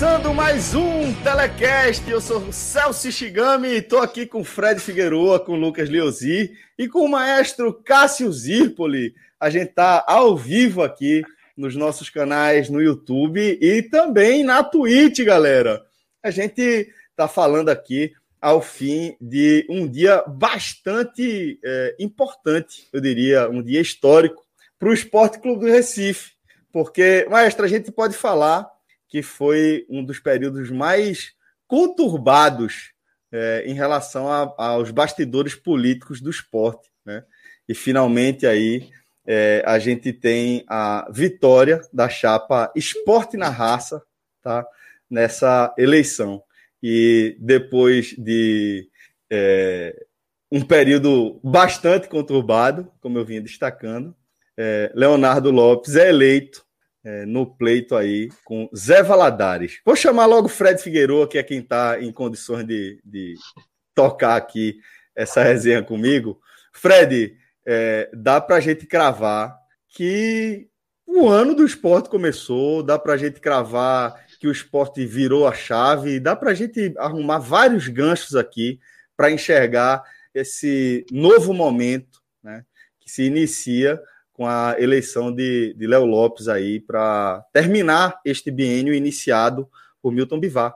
Começando mais um Telecast, eu sou Celso Shigami estou aqui com Fred Figueroa, com Lucas Leozzi e com o maestro Cássio Zirpoli. A gente está ao vivo aqui nos nossos canais no YouTube e também na Twitch, galera. A gente está falando aqui ao fim de um dia bastante é, importante, eu diria, um dia histórico para o Esporte Clube do Recife. Porque, maestro, a gente pode falar que foi um dos períodos mais conturbados é, em relação a, aos bastidores políticos do esporte. Né? E finalmente aí é, a gente tem a vitória da chapa Esporte na Raça tá? nessa eleição. E depois de é, um período bastante conturbado, como eu vinha destacando, é, Leonardo Lopes é eleito é, no pleito aí com Zé Valadares. Vou chamar logo Fred Figueiredo, que é quem está em condições de, de, tocar aqui essa resenha comigo. Fred, é, dá para a gente cravar que o ano do esporte começou, dá para a gente cravar que o esporte virou a chave, dá para a gente arrumar vários ganchos aqui para enxergar esse novo momento né, que se inicia com a eleição de, Léo Lopes aí para terminar este biênio iniciado por Milton Bivar.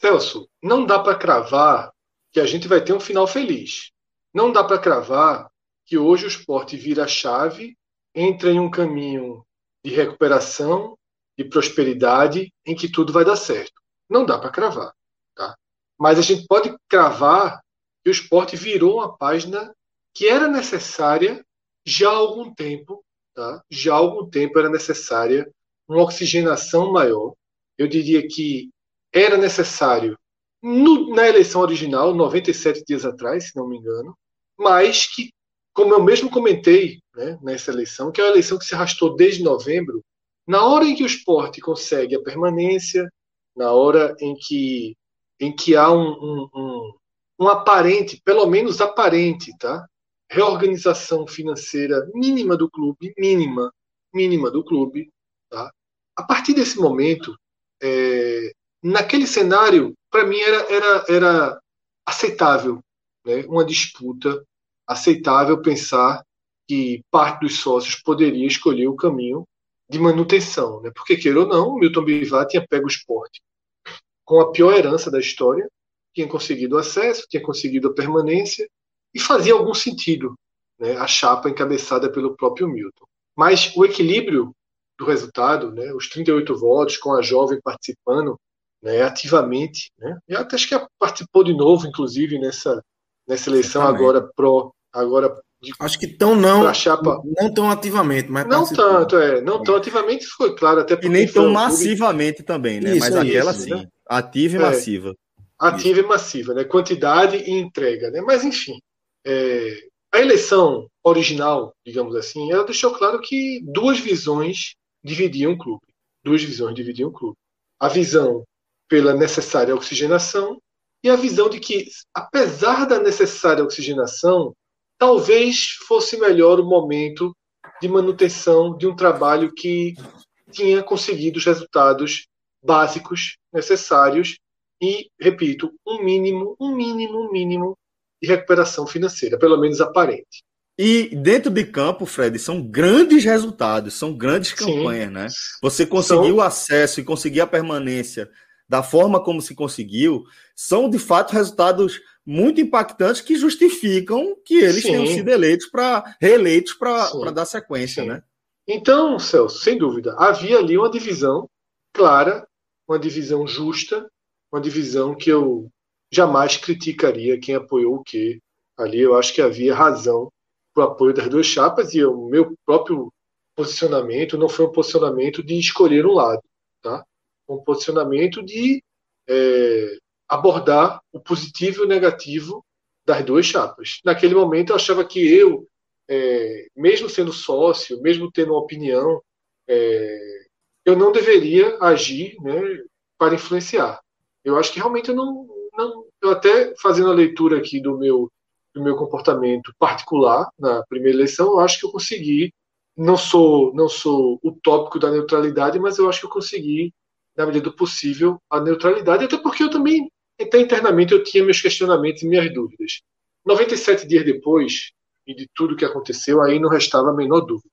Celso, não dá para cravar que a gente vai ter um final feliz. Não dá para cravar que hoje o esporte vira chave, entra em um caminho de recuperação, de prosperidade, em que tudo vai dar certo. Não dá para cravar. Tá? Mas a gente pode cravar que o esporte virou uma página que era necessária já há algum tempo, tá? já há algum tempo era necessária uma oxigenação maior. Eu diria que era necessário no, na eleição original, 97 dias atrás, se não me engano, mas que, como eu mesmo comentei né, nessa eleição, que é uma eleição que se arrastou desde novembro, na hora em que o esporte consegue a permanência, na hora em que, em que há um, um, um, um aparente, pelo menos aparente, tá? Reorganização financeira mínima do clube, mínima, mínima do clube. Tá? A partir desse momento, é, naquele cenário, para mim era, era, era aceitável, né? uma disputa aceitável pensar que parte dos sócios poderia escolher o caminho de manutenção, né? porque queira ou não, o Milton Bivar tinha pego o esporte com a pior herança da história, tinha conseguido acesso, tinha conseguido a permanência, e fazia algum sentido né, a chapa encabeçada pelo próprio Milton. Mas o equilíbrio do resultado, né, os 38 votos, com a jovem participando né, ativamente, né, e até acho que participou de novo, inclusive, nessa, nessa eleição Exatamente. agora pro agora de, acho que tão não chapa não tão ativamente mas não tanto é não tão ativamente foi claro até e nem tão massivamente também né isso, mas aquela sim né? ativa e é, massiva ativa isso. e massiva né quantidade e entrega né mas enfim é, a eleição original, digamos assim, ela deixou claro que duas visões dividiam o clube. Duas visões dividiam o clube. A visão pela necessária oxigenação e a visão de que, apesar da necessária oxigenação, talvez fosse melhor o momento de manutenção de um trabalho que tinha conseguido os resultados básicos necessários e, repito, um mínimo, um mínimo, um mínimo de recuperação financeira, pelo menos aparente. E dentro de campo, Fred, são grandes resultados, são grandes campanhas, Sim. né? Você conseguiu são... acesso e conseguir a permanência da forma como se conseguiu, são de fato resultados muito impactantes que justificam que eles Sim. tenham sido eleitos para reeleitos para dar sequência, Sim. né? Então, Celso, sem dúvida, havia ali uma divisão clara, uma divisão justa, uma divisão que eu jamais criticaria quem apoiou o quê. Ali eu acho que havia razão para o apoio das duas chapas e o meu próprio posicionamento não foi um posicionamento de escolher um lado, tá? Um posicionamento de é, abordar o positivo e o negativo das duas chapas. Naquele momento eu achava que eu, é, mesmo sendo sócio, mesmo tendo uma opinião, é, eu não deveria agir né, para influenciar. Eu acho que realmente eu não, eu até fazendo a leitura aqui do meu do meu comportamento particular na primeira eleição, eu acho que eu consegui. Não sou não sou utópico da neutralidade, mas eu acho que eu consegui na medida do possível a neutralidade, até porque eu também até internamente eu tinha meus questionamentos e minhas dúvidas. 97 dias depois e de tudo que aconteceu, aí não restava a menor dúvida.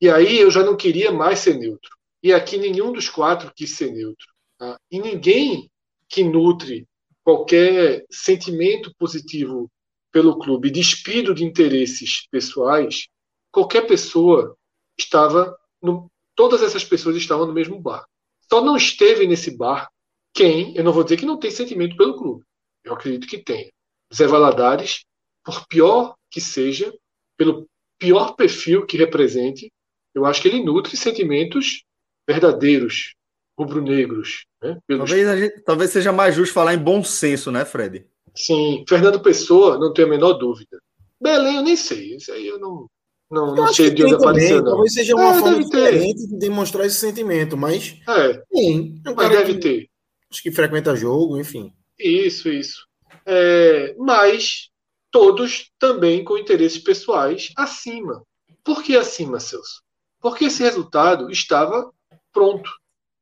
E aí eu já não queria mais ser neutro. E aqui nenhum dos quatro quis ser neutro. Tá? E ninguém que nutre qualquer sentimento positivo pelo clube, despido de interesses pessoais, qualquer pessoa estava no, todas essas pessoas estavam no mesmo bar. Só não esteve nesse bar quem, eu não vou dizer que não tem sentimento pelo clube. Eu acredito que tenha. Zé Valadares, por pior que seja, pelo pior perfil que represente, eu acho que ele nutre sentimentos verdadeiros, rubro-negros. Né? Pelos... Talvez, gente, talvez seja mais justo falar em bom senso, né, Fred? Sim, Fernando Pessoa, não tenho a menor dúvida. Belém, eu nem sei. Isso aí eu não, não, não sei de onde apareceu. Talvez seja uma é, forma diferente de demonstrar esse sentimento, mas. É. Sim, é um mas deve que, ter. Acho que frequenta jogo, enfim. Isso, isso. É, mas todos também com interesses pessoais acima. Por que acima, Celso? Porque esse resultado estava pronto.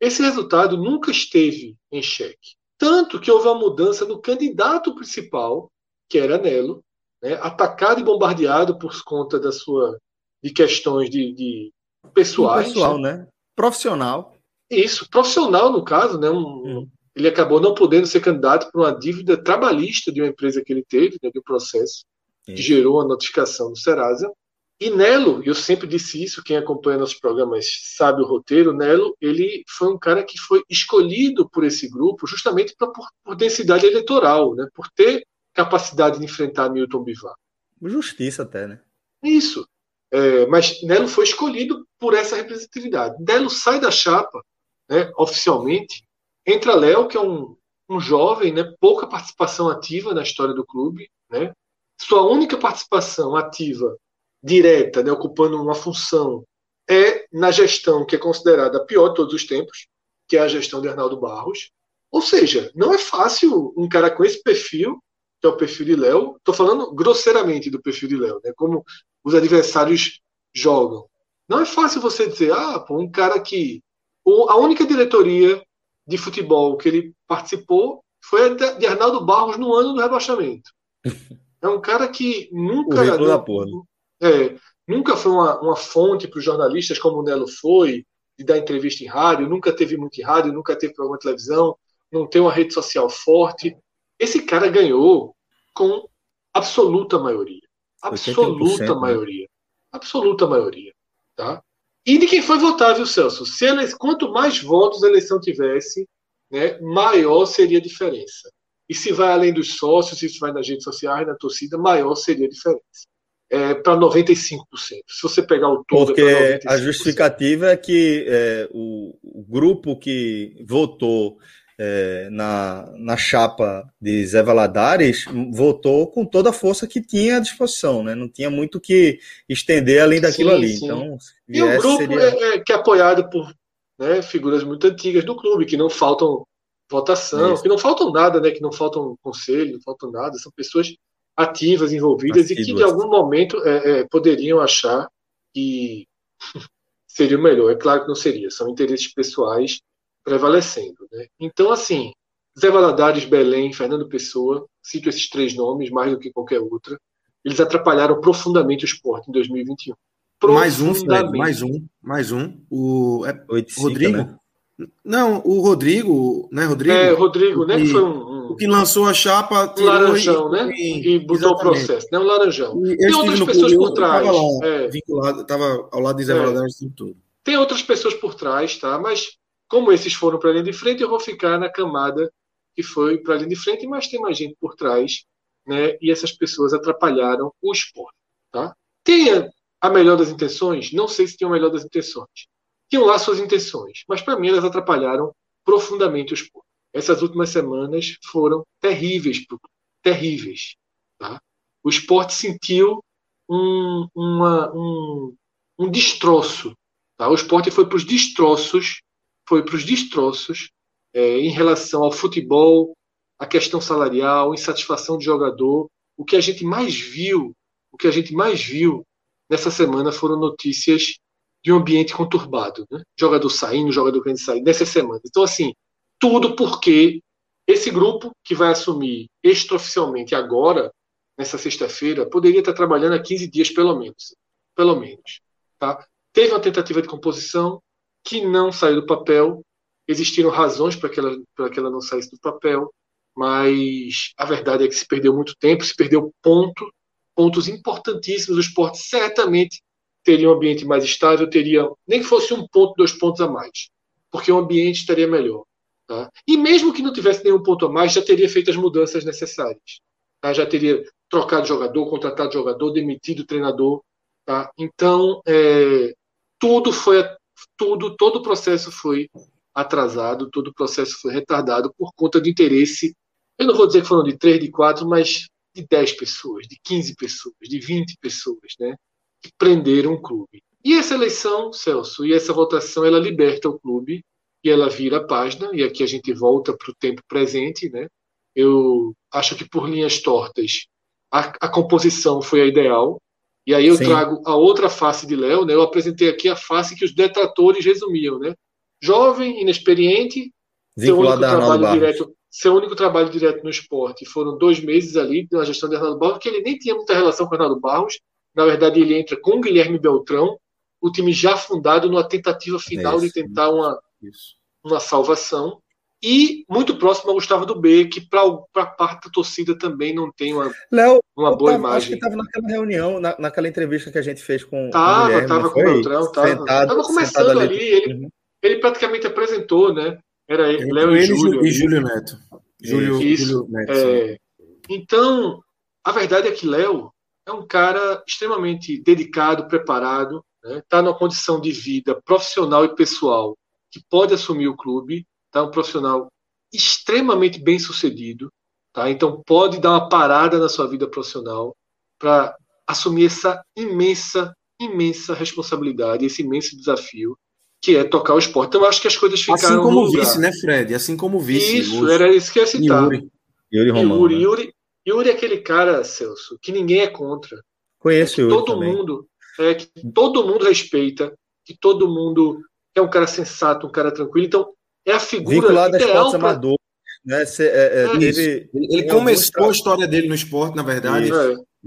Esse resultado nunca esteve em xeque. Tanto que houve uma mudança no candidato principal, que era Nelo, né, atacado e bombardeado por conta da sua de questões de, de pessoais. Pessoal, né? Profissional. Isso, profissional no caso, né? Um, hum. Ele acabou não podendo ser candidato por uma dívida trabalhista de uma empresa que ele teve, né, de um processo, que gerou a notificação do Serasa. E Nelo, eu sempre disse isso, quem acompanha nossos programas sabe o roteiro, Nelo, ele foi um cara que foi escolhido por esse grupo justamente pra, por, por densidade eleitoral, né, por ter capacidade de enfrentar Milton Bivar. Justiça até, né? Isso. É, mas Nelo foi escolhido por essa representatividade. Nelo sai da chapa, né, oficialmente, entra Léo, que é um, um jovem, né, pouca participação ativa na história do clube, né, sua única participação ativa direta, né, ocupando uma função, é na gestão que é considerada a pior de todos os tempos, que é a gestão de Arnaldo Barros. Ou seja, não é fácil um cara com esse perfil, que é o perfil de Léo, estou falando grosseiramente do perfil de Léo, né, como os adversários jogam. Não é fácil você dizer, ah, pô, um cara que. A única diretoria de futebol que ele participou foi a de Arnaldo Barros no ano do rebaixamento. É um cara que nunca. da porra, né? É, nunca foi uma, uma fonte para os jornalistas como o Nelo foi, de dar entrevista em rádio, nunca teve muito em rádio, nunca teve programa de televisão, não tem uma rede social forte. Esse cara ganhou com absoluta maioria. Absoluta né? maioria. Absoluta maioria. Tá? E de quem foi votar, viu, Celso? Se ele, quanto mais votos a eleição tivesse, né, maior seria a diferença. E se vai além dos sócios, se vai nas redes sociais, na torcida, maior seria a diferença é, para 95%. Se você pegar o todo. É Porque é a justificativa é que é, o, o, grupo que votou é, na, na chapa de Zé Valadares votou com toda a força que tinha à disposição, né? não tinha muito que estender além daquilo sim, ali. Sim. Então, e o grupo seria... é, que é apoiado por né, figuras muito antigas do clube, que não faltam votação, que não faltam nada, né? que não faltam conselho, não faltam nada, são pessoas ativas envolvidas e que de algum momento é, é, poderiam achar que seria o melhor. É claro que não seria, são interesses pessoais prevalecendo. Né? Então, assim, Zé Valadares, Belém, Fernando Pessoa, cito esses três nomes mais do que qualquer outra, eles atrapalharam profundamente o esporte em 2021. Mais um, Fred, mais um, mais um. O é, Rodrigo? Né? Não, o Rodrigo, né, Rodrigo? É, Rodrigo, né, que foi um, o que lançou a chapa, o laranjão, e, né? E, e botou o processo, né? O laranjão. E Tem outras pessoas por trás. Estava lá, é. vinculado, estava ao lado de Zé é. Valadares tudo. Tem outras pessoas por trás, tá? Mas como esses foram para a linha de frente, eu vou ficar na camada que foi para a linha de frente, mas tem mais gente por trás, né? E essas pessoas atrapalharam o esporte, tá? Tenha a melhor das intenções? Não sei se tinha a melhor das intenções. Tinham lá suas intenções, mas para mim elas atrapalharam profundamente o esporte. Essas últimas semanas foram terríveis, terríveis. Tá? O esporte sentiu um, uma, um, um destroço. Tá? O esporte foi para os destroços, foi para os destroços é, em relação ao futebol, a questão salarial, insatisfação de jogador. O que a gente mais viu, o que a gente mais viu nessa semana foram notícias de um ambiente conturbado, né? Jogador saindo, jogador querendo sair nessa semana. Então assim, tudo porque esse grupo que vai assumir extraoficialmente agora, nessa sexta-feira, poderia estar trabalhando há 15 dias pelo menos. Pelo menos. Tá? Teve uma tentativa de composição que não saiu do papel. Existiram razões para que, ela, para que ela não saísse do papel, mas a verdade é que se perdeu muito tempo, se perdeu ponto, pontos importantíssimos. O esporte certamente teria um ambiente mais estável, teria, nem que fosse um ponto, dois pontos a mais, porque o ambiente estaria melhor. Tá? E mesmo que não tivesse nenhum ponto a mais, já teria feito as mudanças necessárias. Tá? Já teria trocado jogador, contratado jogador, demitido treinador. Tá? Então, é, tudo foi, tudo, todo o processo foi atrasado, todo o processo foi retardado por conta de interesse. Eu não vou dizer que foram de três, de quatro, mas de 10 pessoas, de 15 pessoas, de 20 pessoas, né? Que prenderam o clube. E essa eleição, Celso, e essa votação, ela liberta o clube e ela vira a página, e aqui a gente volta para o tempo presente, né? Eu acho que por linhas tortas a, a composição foi a ideal, e aí eu Sim. trago a outra face de Léo, né? Eu apresentei aqui a face que os detratores resumiam, né? Jovem, inexperiente, seu único trabalho direto, seu único trabalho direto no esporte foram dois meses ali na gestão de Arnaldo Barros, que ele nem tinha muita relação com Arnaldo Barros. Na verdade, ele entra com o Guilherme Beltrão, o time já fundado numa tentativa final é de tentar uma, isso. uma salvação. E muito próximo ao Gustavo do B, que para parte da torcida também não tem uma, Léo, uma boa tava, imagem. Acho que estava naquela reunião, na, naquela entrevista que a gente fez com tava, o Guilherme. Tava com o Beltrão, estava começando ali. ali. Ele, uhum. ele praticamente apresentou, né? Era ele, Léo e Júlio. E Júlio Neto. Júlio, Isso, Júlio Neto. É, então, a verdade é que Léo é um cara extremamente dedicado, preparado, está né? Tá numa condição de vida profissional e pessoal que pode assumir o clube, tá um profissional extremamente bem sucedido, tá? Então pode dar uma parada na sua vida profissional para assumir essa imensa, imensa responsabilidade, esse imenso desafio que é tocar o esporte. Então eu acho que as coisas ficaram assim como vice, né, Fred? Assim como vice. Isso, hoje. era isso que eu ia citar. Yuri, Yuri Romano. Yuri, né? Yuri, Yuri é aquele cara, Celso, que ninguém é contra. Conheço é Yuri todo também. mundo é que todo mundo respeita, que todo mundo é um cara sensato, um cara tranquilo. Então, é a figura Vinculado ideal para... amador, né? Cê, é, é, teve, ele começou a história dele no esporte, na verdade.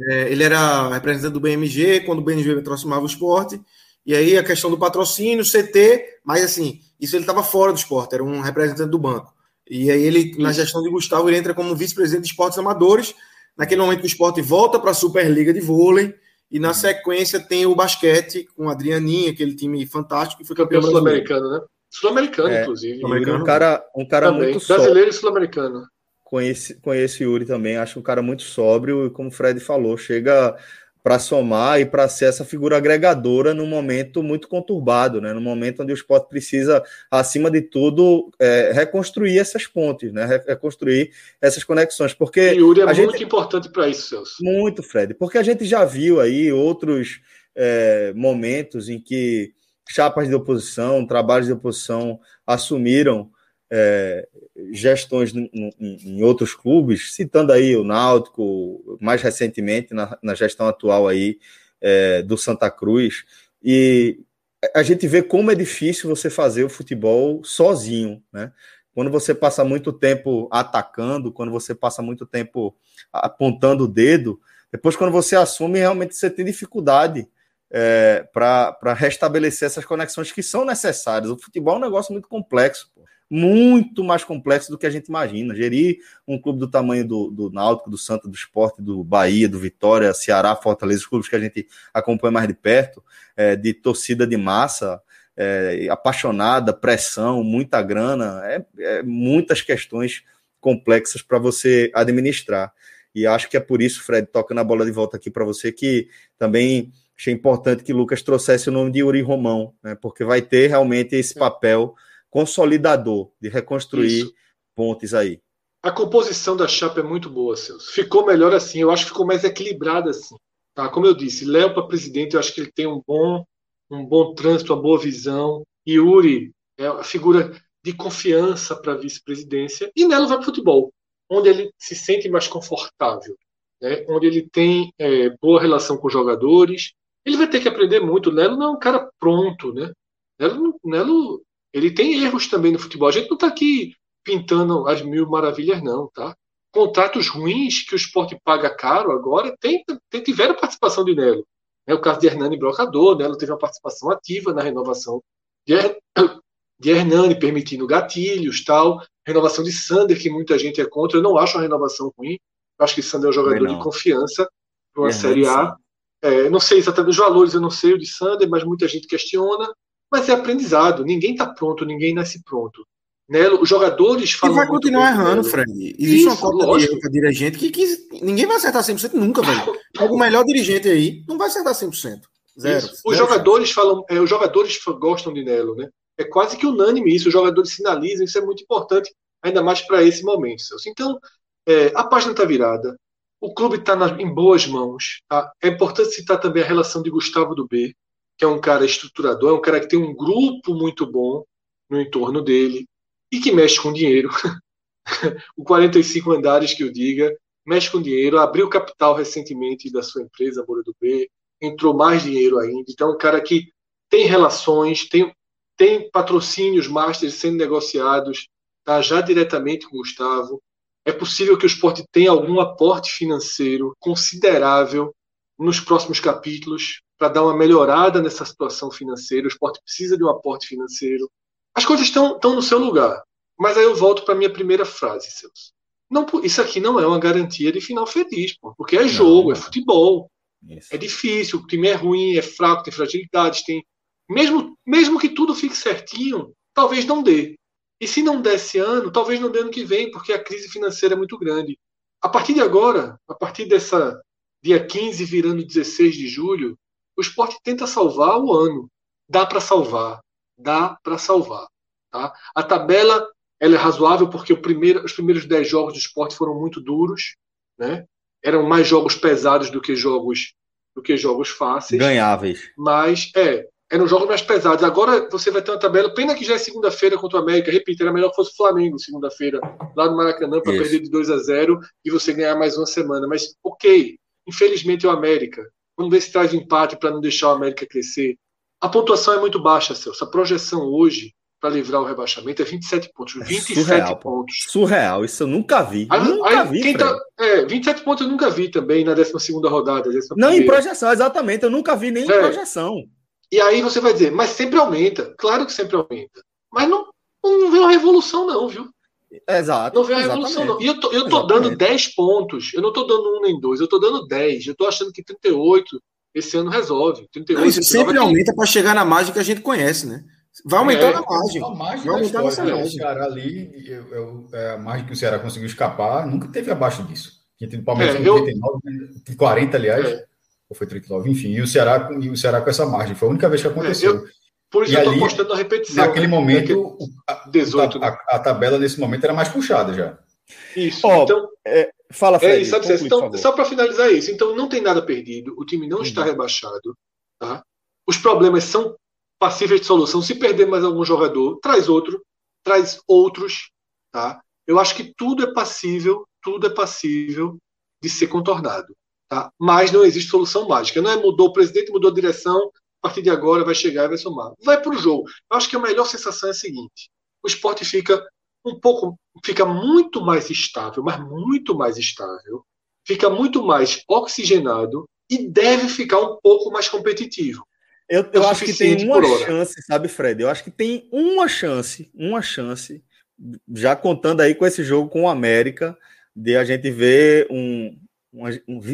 É, ele era representante do BMG, quando o BMG aproximava o esporte. E aí a questão do patrocínio, CT, mas assim, isso ele estava fora do esporte, era um representante do banco. E aí ele, isso. na gestão de Gustavo, ele entra como vice-presidente de esportes amadores. Naquele momento que o esporte volta para a Superliga de Vôlei, e na sequência tem o basquete com a Adrianinha, aquele time fantástico que foi campeão sul-americano, né? Sul-americano, é, inclusive. Um cara, um cara também. muito brasileiro e sul-americano. Conhece, conheço Yuri também, acho um cara muito sóbrio e como o Fred falou, chega para somar e para ser essa figura agregadora num momento muito conturbado, né? No momento onde o esporte precisa, acima de tudo, é, reconstruir essas pontes, né? Reconstruir essas conexões, porque e Yuri é muito gente... importante para isso, Celso. Muito, Fred, porque a gente já viu aí outros é, momentos em que chapas de oposição, trabalhos de oposição assumiram é, gestões em, outros clubes, citando aí o Náutico, mais recentemente na, na gestão atual aí é, do Santa Cruz, e a gente vê como é difícil você fazer o futebol sozinho, né? Quando você passa muito tempo atacando, quando você passa muito tempo apontando o dedo, depois quando você assume, realmente você tem dificuldade é, para restabelecer essas conexões que são necessárias. O futebol é um negócio muito complexo muito mais complexo do que a gente imagina. Gerir um clube do tamanho do, do Náutico, do Santo, do Esporte, do Bahia, do Vitória, Ceará, Fortaleza, os clubes que a gente acompanha mais de perto, é, de torcida de massa, é, apaixonada, pressão, muita grana, é, é muitas questões complexas para você administrar. E acho que é por isso, Fred, toca na bola de volta aqui para você, que também achei importante que Lucas trouxesse o nome de Yuri Romão, né, porque vai ter realmente esse papel consolidador de reconstruir isso. pontes aí. A composição da chapa é muito boa, Celso. Ficou melhor assim, eu acho que ficou mais equilibrada assim. Tá? Como eu disse, Léo para presidente, eu acho que ele tem um bom, um bom trânsito, uma boa visão. Yuri é a figura de confiança para a vice-presidência. E Nelo vai para o futebol onde ele se sente mais confortável, né? onde ele tem é, boa relação com os jogadores. Ele vai ter que aprender muito. Nelo não é um cara pronto, né? Nelo, Nelo ele tem erros também no futebol. A gente não está aqui pintando as mil maravilhas, não, tá? Contratos ruins que o esporte paga caro agora tem, tem tiveram participação de Nelo. É o caso de Hernani Brocador, Nelo teve uma participação ativa na renovação de, de Hernani, permitindo gatilhos, tal. Renovação de Sander, que muita gente é contra. Eu não acho uma renovação ruim. Eu acho que Sander é um jogador de confiança para uma Série A. É, não sei exatamente os valores, eu não sei o de Sander, mas muita gente questiona. Mas é aprendizado. Ninguém está pronto, ninguém nasce pronto. Nelo, os jogadores falam. E vai continuar errando, Fred. Existe Isso, uma cota lógico. de dirigente que, que, ninguém vai acertar 100% nunca, velho. Algum melhor dirigente aí não vai acertar 100%. Zero. Isso. Os jogadores falam, é, os jogadores gostam de Nelo, né? É quase que unânime isso, os jogadores sinalizam, isso é muito importante, ainda mais para esse momento, Celso. Então, é, a página está virada, o clube está em boas mãos. Tá? É importante citar também a relação de Gustavo do B, é um cara estruturador, é um cara que tem um grupo muito bom no entorno dele e que mexe com dinheiro. o 45 andares que eu diga, mexe com dinheiro, abriu capital recentemente da sua empresa, Moura do B, entrou mais dinheiro ainda. Então, é um cara que tem relações, tem, tem patrocínios masters sendo negociados tá, já diretamente com o Gustavo. É possível que o esporte tenha algum aporte financeiro considerável nos próximos capítulos para dar uma melhorada nessa situação financeira. O esporte precisa de um aporte financeiro. As coisas estão, no seu lugar. Mas aí eu volto para a minha primeira frase, Celso. Não, isso aqui não é uma garantia de final feliz, pô, porque é jogo, não, é futebol. Isso. É difícil, o time é ruim, é fraco, tem fragilidades, tem mesmo, mesmo que tudo fique certinho, talvez não dê. E se não der esse ano, talvez não dê ano que vem, porque a crise financeira é muito grande. A partir de agora, a partir dessa dia 15 virando 16 de julho, o esporte tenta salvar o ano. Dá para salvar. Dá para salvar. Tá? A tabela ela é razoável porque primeiro, os primeiros 10 jogos do esporte foram muito duros. Né? Eram mais jogos pesados do que jogos do que jogos fáceis. Ganháveis. Mas, é, eram jogos mais pesados. Agora você vai ter uma tabela. Pena que já é segunda-feira contra o América. Repito, era melhor que fosse o Flamengo segunda-feira, lá no Maracanã, para perder de 2 a 0 e você ganhar mais uma semana. Mas, ok, infelizmente é o América. Vamos ver se traz um empate para não deixar o América crescer. A pontuação é muito baixa, Celso. A projeção hoje para livrar o rebaixamento é 27 pontos. 27 é surreal, pontos. Surreal, isso eu nunca vi. Aí, nunca aí, vi. Tá, é, 27 pontos eu nunca vi também na 12 rodada. Não, em projeção, exatamente. Eu nunca vi nem é. em projeção. E aí você vai dizer, mas sempre aumenta. Claro que sempre aumenta. Mas não, não vem uma revolução, não, viu? Exato. Não vem uma revolução, não. E eu tô, eu tô dando 10 pontos. Eu não tô dando um nem dois, eu tô dando 10. Eu tô achando que 38 esse ano resolve. 38, não, isso sempre aumenta para chegar na margem que a gente conhece, né? Vai aumentar é, na margem. A margem vai aumentar nessa margem. O Ceará ali, eu, eu, é, a margem que o Ceará conseguiu escapar, nunca teve abaixo disso. Quem tem Palmeiras é, 99, eu... 40, aliás. É ou foi 39, enfim, e o Ceará, e o Ceará com essa margem. Foi a única vez que aconteceu. É, eu, por isso e eu estou apostando na repetição. Naquele né? momento, a, 18, a, a, a, tabela nesse momento era mais puxada já. Isso. Oh, então, é, fala, Fred, é, sabe, conclui, então, só para finalizar isso, então não tem nada perdido, o time não uhum. está rebaixado, tá? Os problemas são passíveis de solução. Se perder mais algum jogador, traz outro, traz outros, tá? Eu acho que tudo é passível, tudo é passível de ser contornado. Tá? Mas não existe solução mágica. Não é mudou o presidente, mudou a direção, a partir de agora vai chegar e vai somar. Vai para o jogo. Eu acho que a melhor sensação é a seguinte: o esporte fica um pouco, fica muito mais estável, mas muito mais estável, fica muito mais oxigenado e deve ficar um pouco mais competitivo. Eu, eu é acho que tem uma chance, sabe, Fred? Eu acho que tem uma chance, uma chance já contando aí com esse jogo com o América, de a gente ver um, uma,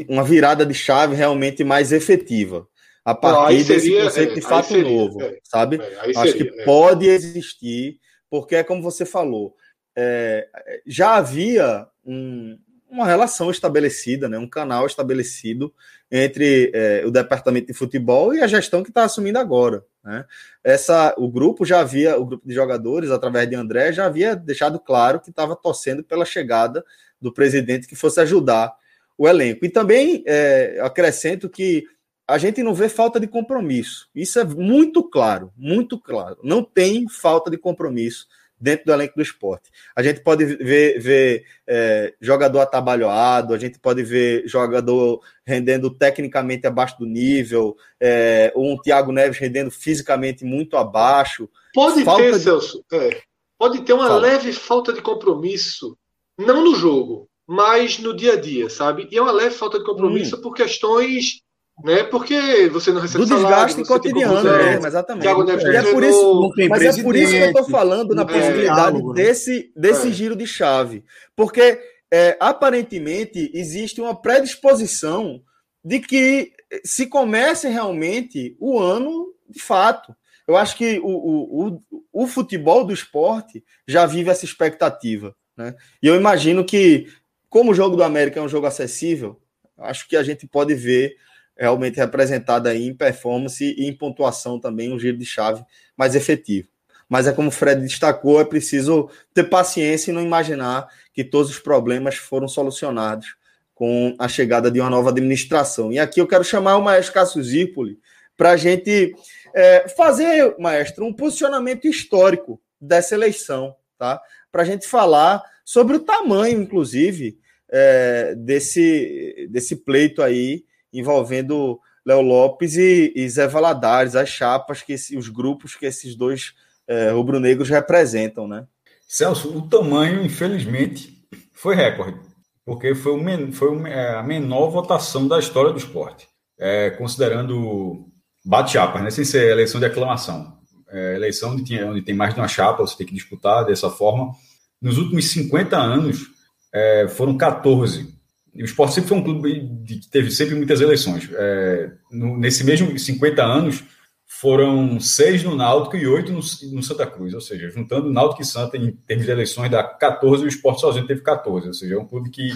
uma virada de chave realmente mais efetiva. A partir seria, desse conceito é, de fato seria, novo, é, sabe? É, Acho seria, que é. pode existir, porque é como você falou, é, já havia um, uma relação estabelecida, né, um canal estabelecido entre é, o departamento de futebol e a gestão que está assumindo agora. Né? Essa, o grupo já havia, o grupo de jogadores, através de André, já havia deixado claro que estava torcendo pela chegada do presidente que fosse ajudar o elenco. E também é, acrescento que a gente não vê falta de compromisso. Isso é muito claro, muito claro. Não tem falta de compromisso dentro do elenco do esporte. A gente pode ver, ver é, jogador atabalhoado, a gente pode ver jogador rendendo tecnicamente abaixo do nível, é, ou um Thiago Neves rendendo fisicamente muito abaixo. Pode falta ter, de... Celso, é, pode ter uma Fala. leve falta de compromisso, não no jogo, mas no dia a dia, sabe? E é uma leve falta de compromisso hum. por questões né? Porque você não recebe Do desgaste cotidiano, né? exatamente. É, é por isso, mas é por isso que eu estou falando na é, possibilidade né? desse, desse é. giro de chave. Porque é, aparentemente existe uma predisposição de que se comece realmente o ano de fato. Eu acho que o, o, o, o futebol do esporte já vive essa expectativa. Né? E eu imagino que, como o jogo do América é um jogo acessível, acho que a gente pode ver realmente representada aí em performance e em pontuação também, um giro de chave mais efetivo. Mas é como o Fred destacou, é preciso ter paciência e não imaginar que todos os problemas foram solucionados com a chegada de uma nova administração. E aqui eu quero chamar o maestro Cássio Zirpoli para a gente é, fazer, maestro, um posicionamento histórico dessa eleição, tá? Para a gente falar sobre o tamanho, inclusive, é, desse, desse pleito aí envolvendo Léo Lopes e, e, Zé Valadares, as chapas, que esse, os grupos que esses dois é, rubro-negros representam, né? Celso, o tamanho, infelizmente, foi recorde, porque foi, o foi o, é, a menor votação da história do esporte, é, considerando bate-chapas, né, sem ser eleição de aclamação. É, eleição onde, tinha, onde tem mais de uma chapa, você tem que disputar dessa forma. Nos últimos 50 anos, é, foram 14 o esporte sempre foi um clube que teve sempre muitas eleições. É, no, nesse mesmo 50 anos, foram seis no Náutico e oito no, no, Santa Cruz. Ou seja, juntando Náutico e Santa em termos de eleições, dá 14 e o esporte sozinho teve 14. Ou seja, é um clube que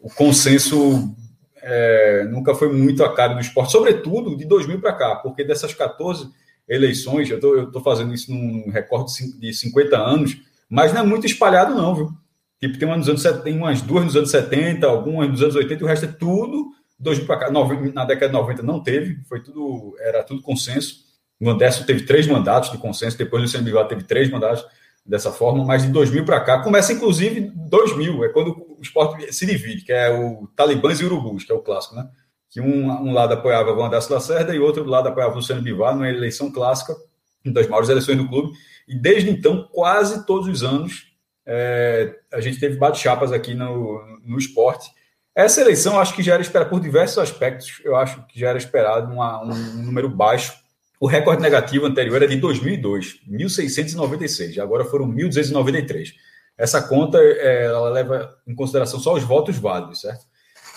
o consenso é, nunca foi muito a cara do esporte, sobretudo de 2000 para cá, porque dessas 14 eleições, eu estou fazendo isso num recorde de 50 anos, mas não é muito espalhado, não, viu? Tipo, tem, umas, anos, tem umas duas nos anos 70, algumas nos anos 80, e o resto é tudo 2000 para cá. Na década de 90 não teve, foi tudo, era tudo consenso. O Anderson teve três mandatos de consenso, depois o Luciano Bivar teve três mandatos dessa forma, mas de 2000 para cá, começa inclusive 2000, é quando o esporte se divide, que é o Talibãs e Urubus, que é o clássico, né? Que um, um lado apoiava o Anderson Lacerda e outro lado apoiava o Luciano Bivar, numa eleição clássica, uma das maiores eleições do clube, e desde então, quase todos os anos, é, a gente teve bate-chapas aqui no, no esporte. Essa eleição, acho que já era esperada, por diversos aspectos, eu acho que já era esperado uma, um número baixo. O recorde negativo anterior era de 2002, 1.696, agora foram 1.293. Essa conta é, ela leva em consideração só os votos válidos, certo?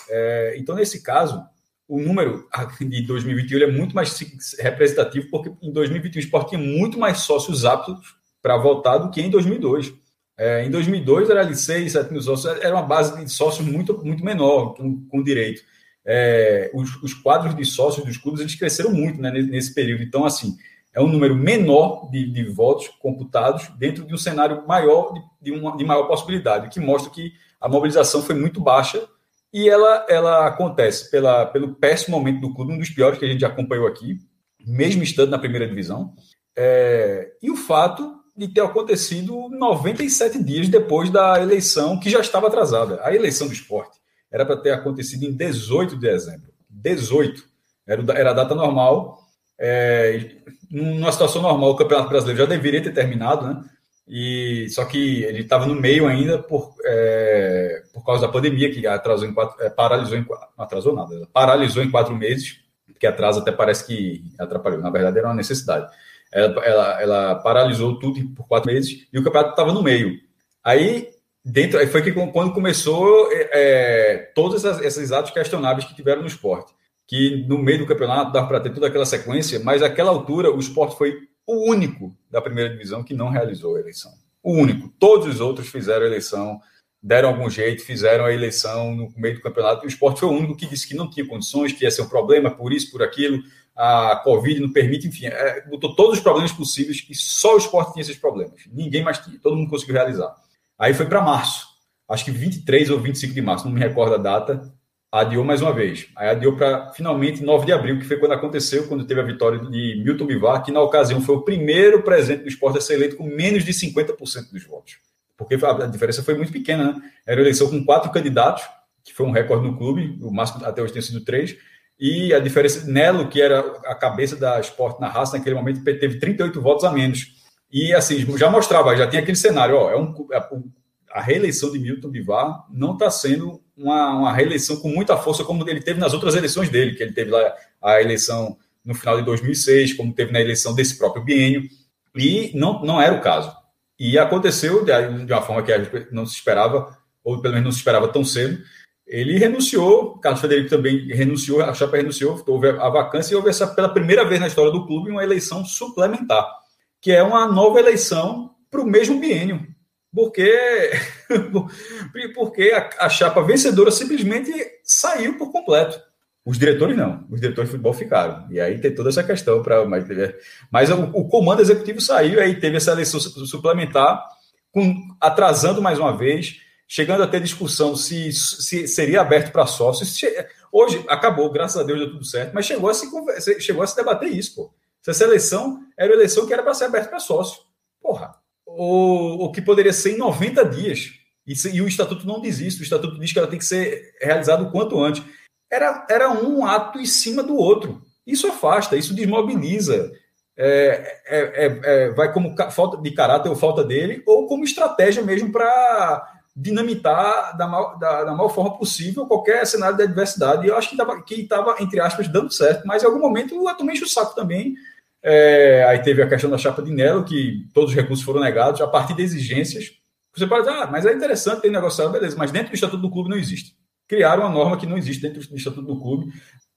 É, então, nesse caso, o número de 2021 é muito mais representativo, porque em 2021 o esporte tinha muito mais sócios aptos para votar do que em 2002. É, em 2002 era ali 6, 7 mil sócios, era uma base de sócios muito, muito menor, com, com direito. É, os, os, quadros de sócios dos clubes eles cresceram muito né, nesse período. Então, assim, é um número menor de, de votos computados dentro de um cenário maior, de, de, uma, de maior possibilidade, que mostra que a mobilização foi muito baixa e ela, ela acontece pela, pelo péssimo momento do clube, um dos piores que a gente acompanhou aqui, mesmo estando na primeira divisão. É, e o fato de ter acontecido 97 dias depois da eleição que já estava atrasada. A eleição do esporte era para ter acontecido em 18 de dezembro. 18. Era, a data normal. É, numa situação normal, o Campeonato Brasileiro já deveria ter terminado, né? E, só que ele estava no meio ainda por, é, por causa da pandemia, que atrasou em quatro, é, paralisou em não atrasou nada, paralisou em quatro meses, que atraso até parece que atrapalhou. Na verdade, era uma necessidade ela, ela, ela paralisou tudo por quatro meses e o campeonato estava no meio. Aí, dentro, foi que quando começou é, é todos esses atos questionáveis que tiveram no esporte. Que no meio do campeonato dava para ter toda aquela sequência, mas naquela altura o esporte foi o único da primeira divisão que não realizou a eleição. O único. Todos os outros fizeram a eleição, deram algum jeito, fizeram a eleição no meio do campeonato. O esporte foi o único que disse que não tinha condições, que ia ser um problema, por isso, por aquilo. A Covid não permite, enfim, é, botou todos os problemas possíveis e só o esporte tinha esses problemas. Ninguém mais tinha, todo mundo conseguiu realizar. Aí foi para março, acho que 23 ou 25 de março, não me recordo a data, adiou mais uma vez. Aí adiou para finalmente 9 de abril, que foi quando aconteceu, quando teve a vitória de Milton Bivar, que na ocasião foi o primeiro presidente do esporte a ser eleito com menos de 50% dos votos. Porque a diferença foi muito pequena, né? Era eleição com quatro candidatos, que foi um recorde no clube, o máximo até hoje tem sido três, e a diferença, Nelo, que era a cabeça da esporte na raça, naquele momento teve 38 votos a menos. E assim, já mostrava, já tinha aquele cenário, ó, é um, é, a reeleição de Milton Bivar não está sendo uma, uma, reeleição com muita força como ele teve nas outras eleições dele, que ele teve lá a eleição no final de 2006, como teve na eleição desse próprio biênio, e não, não era o caso. E aconteceu de, de uma forma que não se esperava, ou pelo menos não se esperava tão cedo, ele renunciou, Carlos Federico também renunciou, a chapa renunciou, houve a vacância e houve essa, pela primeira vez na história do clube uma eleição suplementar que é uma nova eleição para o mesmo biênio. Porque, porque a, a, chapa vencedora simplesmente saiu por completo. Os diretores não, os diretores de futebol ficaram. E aí tem toda essa questão para. Mas, mas o, o, comando executivo saiu, aí teve essa eleição suplementar, com, atrasando mais uma vez, chegando a ter discussão se, se seria aberto para sócios. Hoje acabou, graças a Deus deu tudo certo, mas chegou a se, chegou a se debater isso, pô. Se essa eleição era uma eleição que era para ser aberta para sócio. Porra. O, o que poderia ser em 90 dias. E, e, o estatuto não diz isso. O estatuto diz que ela tem que ser realizada o quanto antes. Era, era um ato em cima do outro. Isso afasta, isso desmobiliza. É, é, é, é vai como falta de caráter ou falta dele, ou como estratégia mesmo para dinamitar da, mal, da, da maior forma possível qualquer cenário de adversidade. E eu acho que estava, entre aspas, dando certo, mas em algum momento eu tomei o saco também é, aí teve a questão da chapa de Nelo, que todos os recursos foram negados a partir de exigências. Você pode dizer, ah, mas é interessante ter negociado, beleza, mas dentro do Estatuto do Clube não existe. Criaram uma norma que não existe dentro do Estatuto do Clube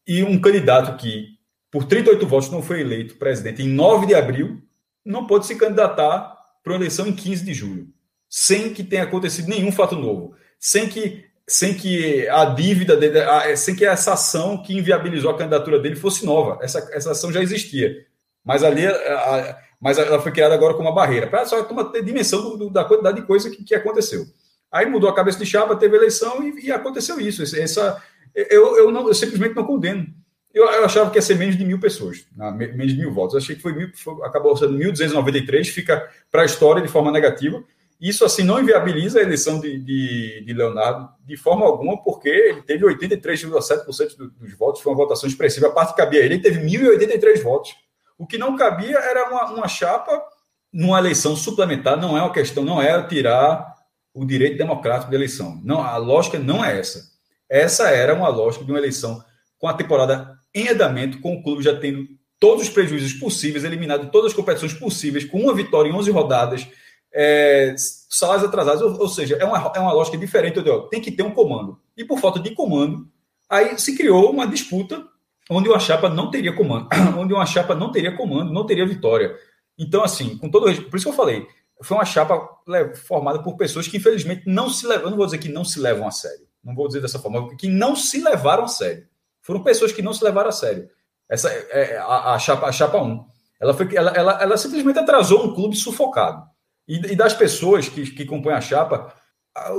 e um candidato que, por 38 votos, não foi eleito presidente em 9 de abril, não pode se candidatar para uma eleição em 15 de julho, sem que tenha acontecido nenhum fato novo, sem que sem que a dívida dele, sem que essa ação que inviabilizou a candidatura dele fosse nova. Essa, essa ação já existia. Mas ali, a, mas ela foi criada agora como uma barreira, para só ter dimensão do, da quantidade de coisa que, que, aconteceu. Aí mudou a cabeça de chapa, teve eleição e, e aconteceu isso. Essa, eu, eu, não, eu simplesmente não condeno. Eu, eu, achava que ia ser menos de mil pessoas, menos de mil votos. Eu achei que foi, mil, foi acabou sendo 1.293, fica para a história de forma negativa. Isso, assim, não inviabiliza a eleição de, de, de Leonardo de forma alguma, porque ele teve 83,7% dos votos, foi uma votação expressiva. A parte que cabia a ele, ele teve 1.083 votos. O que não cabia era uma, uma chapa numa eleição suplementar, não é uma questão, não é tirar o direito democrático da eleição. Não, a lógica não é essa. Essa era uma lógica de uma eleição com a temporada em andamento, com o clube já tendo todos os prejuízos possíveis, eliminado todas as competições possíveis, com uma vitória em 11 rodadas, é, salários atrasados, ou, ou, seja, é uma, é uma lógica diferente. Tem que ter um comando. E por falta de comando, aí se criou uma disputa onde uma chapa não teria comando, onde uma chapa não teria comando, não teria vitória. Então, assim, com todo por isso que eu falei, foi uma chapa formada por pessoas que, infelizmente, não se levam, não vou dizer que não se levam a sério, não vou dizer dessa forma, que não se levaram a sério. Foram pessoas que não se levaram a sério. Essa é, é a, a, chapa, a chapa 1. Ela, foi, ela, ela, ela simplesmente atrasou um clube sufocado. E, e das pessoas que, que compõem a chapa,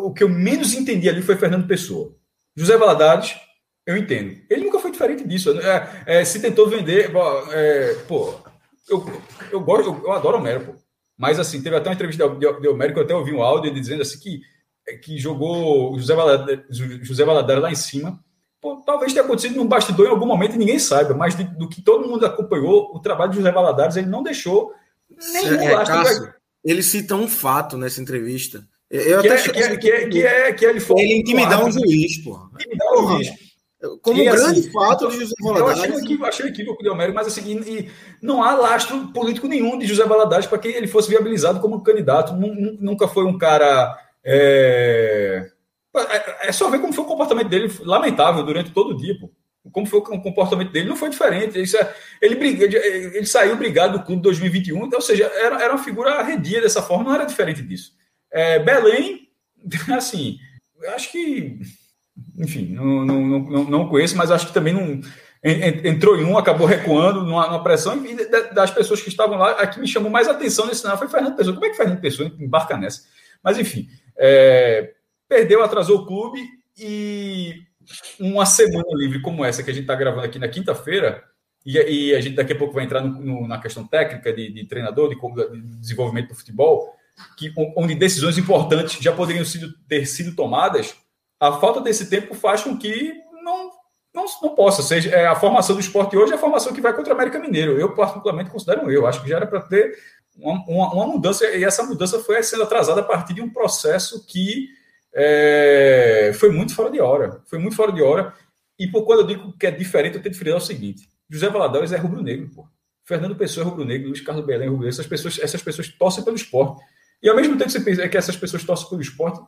o que eu menos entendi ali foi Fernando Pessoa. José Valadares, eu entendo. Ele nunca foi diferente disso. É, é, se tentou vender. É, pô, eu, eu gosto, eu, eu adoro o Homero, pô. Mas assim, teve até uma entrevista de, de Homero que eu até ouvi um áudio dizendo assim que, que jogou José Valadares, José Valadares lá em cima. Pô, talvez tenha acontecido num bastidor em algum momento e ninguém saiba, mas de, do que todo mundo acompanhou, o trabalho de José Valadares, ele não deixou nenhum é, Cássio, Ele cita um fato nessa entrevista. Eu que, é, que, é, que, é, que, é, que ele foi. Ele intimidar um juiz, pô. Intimidar um juiz. Como e, grande assim, fato de José Valadares. Eu achei, achei equívoco de Homero, mas assim, e, e não há lastro político nenhum de José Valadares para que ele fosse viabilizado como candidato. Nunca foi um cara. É... é... é só ver como foi o comportamento dele, lamentável, durante todo o dia, pô. Como foi o comportamento dele, não foi diferente. É, ele, ele, saiu brigado do clube 2021, ou seja, era, era uma figura arredia dessa forma, não era diferente disso. É, Belém, assim, acho que enfim, não, não, não, não conheço, mas acho que também não entrou em um, acabou recuando numa, numa pressão, e das pessoas que estavam lá, a que me chamou mais atenção nesse cenário foi Fernando Pessoa. Como é que Fernando Pessoa embarca nessa? Mas, enfim, é, perdeu, atrasou o clube e uma semana livre como essa que a gente está gravando aqui na quinta-feira, e, e, a gente daqui a pouco vai entrar no, no, na questão técnica de, de treinador, de, de, desenvolvimento do futebol, que, onde decisões importantes já poderiam sido, ter sido tomadas a falta desse tempo faz com que não, não, não possa. Seja, é, a formação do esporte hoje é a formação que vai contra o América Mineiro. Eu, particularmente, considero eu. Acho que já era para ter uma, uma, uma, mudança, e essa mudança foi sendo atrasada a partir de um processo que é, foi muito fora de hora. Foi muito fora de hora. E por quando eu digo que é diferente, eu tenho que diferir o seguinte: José Valadares é rubro-negro, pô. Fernando Pessoa é rubro-negro, Luiz Carlos Belém é rubro-negro. Essas pessoas, essas pessoas torcem pelo esporte. E ao mesmo tempo que você pensa que essas pessoas torcem pelo esporte,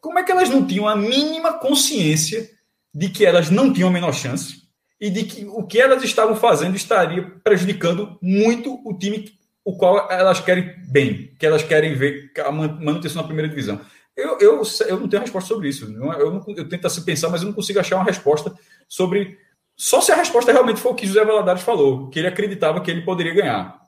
como é que elas não tinham a mínima consciência de que elas não tinham a menor chance e de que o que elas estavam fazendo estaria prejudicando muito o time o qual elas querem bem, que elas querem ver a manutenção na primeira divisão. Eu, eu, eu não tenho resposta sobre isso. Eu, não, eu tento assim pensar, mas eu não consigo achar uma resposta sobre. Só se a resposta realmente for o que José Valadares falou, que ele acreditava que ele poderia ganhar.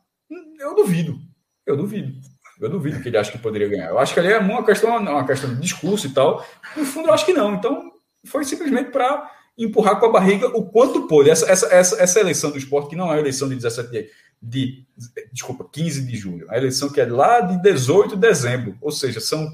Eu duvido. Eu duvido. Eu duvido que ele ache que poderia ganhar. Eu acho que ali é uma questão, uma questão de discurso e tal. No fundo, eu acho que não. Então, foi simplesmente para empurrar com a barriga o quanto pôde. Essa, essa, essa, essa eleição do esporte, que não é a eleição de 17 de, de, desculpa, 15 de julho, é a eleição que é lá de 18 de dezembro. Ou seja, são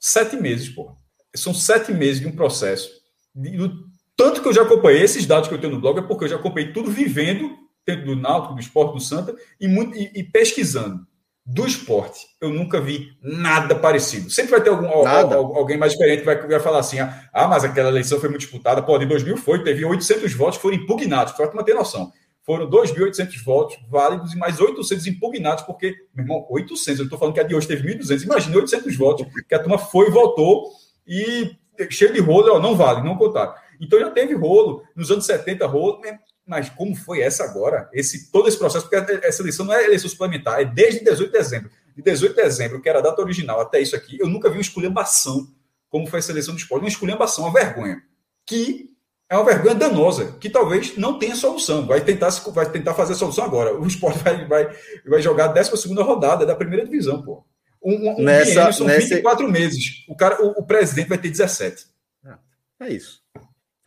sete meses, pô. São sete meses de um processo. De, do, tanto que eu já acompanhei esses dados que eu tenho no blog, é porque eu já acompanhei tudo vivendo dentro do Náutico, do esporte do Santa, e, muito, e, e pesquisando do esporte, eu nunca vi nada parecido. Sempre vai ter algum, alguém mais experiente que vai, vai falar assim: ah, mas aquela eleição foi muito disputada. Pô, em 2000 foi, teve 800 votos que foram impugnados, só para ter noção. Foram 2.800 votos válidos e mais 800 impugnados, porque, meu irmão, 800, eu estou falando que a de hoje teve 1.200, imagina 800 votos, que a turma foi e votou e cheio de rolo, ó, não vale, não contaram. Então já teve rolo, nos anos 70, rolo, mas como foi essa agora? Esse, todo esse processo, porque essa eleição não é eleição suplementar, é desde 18 de dezembro. De 18 de dezembro, que era a data original, até isso aqui, eu nunca vi uma esculhambação como foi essa eleição do esporte. Uma esculhambação, uma vergonha. Que é uma vergonha danosa, que talvez não tenha solução. Vai tentar, vai tentar fazer a solução agora. O esporte vai, vai, vai jogar a 12 rodada da primeira divisão, pô. Um, um nessa, são nessa... 24 meses. O, cara, o, o presidente vai ter 17. É isso.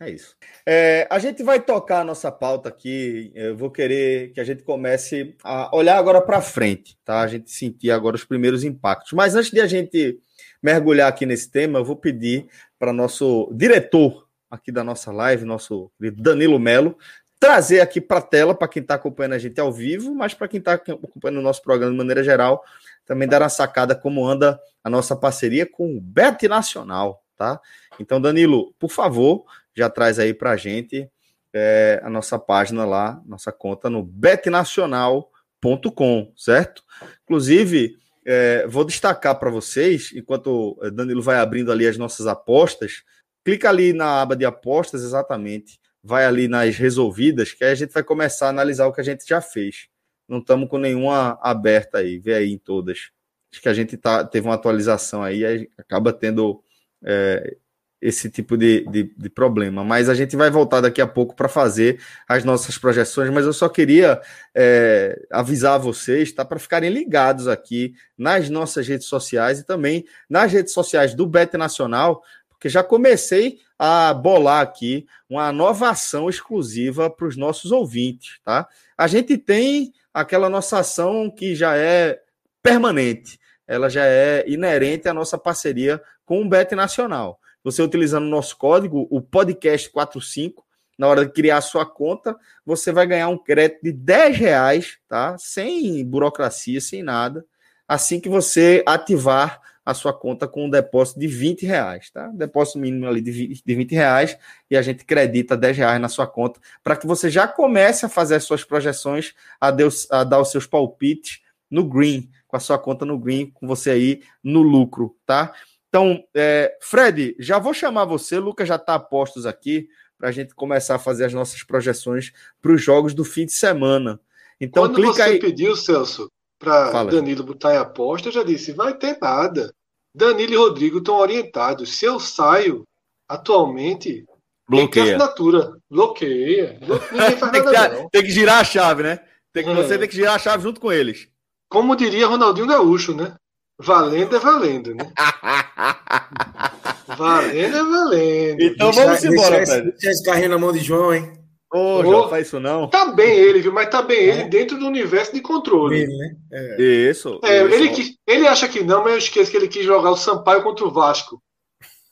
É isso. É, a gente vai tocar a nossa pauta aqui. Eu vou querer que a gente comece a olhar agora para frente, tá? A gente sentir agora os primeiros impactos. Mas antes de a gente mergulhar aqui nesse tema, eu vou pedir para nosso diretor aqui da nossa live, nosso Danilo Melo, trazer aqui para a tela, para quem está acompanhando a gente ao vivo, mas para quem está acompanhando o nosso programa de maneira geral, também dar uma sacada como anda a nossa parceria com o Bet Nacional, tá? Então, Danilo, por favor, já traz aí para a gente é, a nossa página lá, nossa conta no betnacional.com, certo? Inclusive, é, vou destacar para vocês, enquanto o Danilo vai abrindo ali as nossas apostas, clica ali na aba de apostas exatamente, vai ali nas resolvidas, que aí a gente vai começar a analisar o que a gente já fez. Não estamos com nenhuma aberta aí, vê aí em todas. Acho que a gente tá, teve uma atualização aí, aí acaba tendo é, esse tipo de, de, de, problema. Mas a gente vai voltar daqui a pouco para fazer as nossas projeções. Mas eu só queria é, avisar vocês, tá? Para ficarem ligados aqui nas nossas redes sociais e também nas redes sociais do Bet Nacional, porque já comecei a bolar aqui uma nova ação exclusiva para os nossos ouvintes, tá? A gente tem aquela nossa ação que já é permanente, ela já é inerente à nossa parceria com o Bet Nacional você utilizando o nosso código, o podcast45, na hora de criar a sua conta, você vai ganhar um crédito de 10 reais, tá? Sem burocracia, sem nada, assim que você ativar a sua conta com um depósito de 20 reais, tá? Depósito mínimo ali de 20, de 20 reais e a gente credita 10 reais na sua conta para que você já comece a fazer as suas projeções, a, Deus, a dar os seus palpites no green, com a sua conta no green, com você aí no lucro, tá? Então, é, Fred, já vou chamar você, o Lucas já está a postos aqui, para a gente começar a fazer as nossas projeções para os jogos do fim de semana. Então, Quando clica você aí. pediu, Celso, para Danilo botar em aposta, eu já disse: vai ter nada. Danilo e Rodrigo estão orientados. Se eu saio atualmente, bloqueia. Tem assinatura. Bloqueia. Ninguém faz tem, nada, que, tem que girar a chave, né? Tem que, é. Você tem que girar a chave junto com eles. Como diria Ronaldinho Gaúcho, né? Valendo é valendo, né? valendo é valendo. Então vamos deixa, embora, deixa, deixa esse carrinho na mão de João, hein? Ô, oh, João, faz isso não. Tá bem ele, viu? Mas tá bem é. ele dentro do universo de controle. Ele, né? É. Isso. É, isso. Ele, quis, ele acha que não, mas eu esqueço que ele quis jogar o Sampaio contra o Vasco.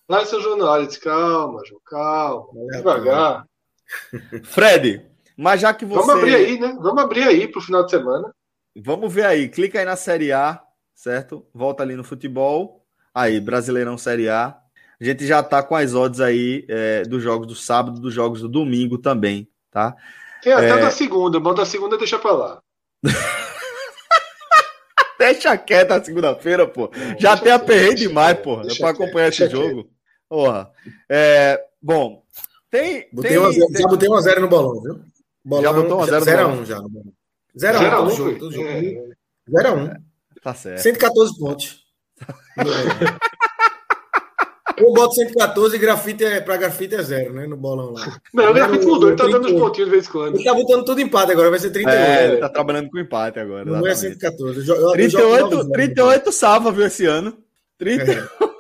Lá em São Januário. Disse, calma, João, calma. É, devagar. Fred, mas já que você. Vamos abrir aí, né? Vamos abrir aí pro final de semana. Vamos ver aí. Clica aí na Série A, certo? Volta ali no futebol. Aí, Brasileirão Série A. A gente já tá com as odds aí é, dos jogos do sábado, dos jogos do domingo também tá? Tem até é... da segunda, mas da segunda deixa pra lá. deixa quieto a segunda-feira, pô. Já até aperrei demais, pô. É pra acompanhar esse jogo. Porra. É, bom, tem. Botei tem, uma, tem... Já botei 1x0 no bolão, viu? Bolão, já botou 1x0 0x1 já no bolão. 0x1 todo jogo. 0x1. Tá certo. 114 pontos. Eu boto 114 e grafite é, pra grafite é zero, né? No bolão lá. Não, o grafite mudou, ele tá dando os pontinhos de vez em quando. Ele tá botando tudo empate agora, vai ser 38. É, ele tá trabalhando com empate agora. Não é 114. Eu, eu 38, 38 salva, viu, esse ano. 38. É.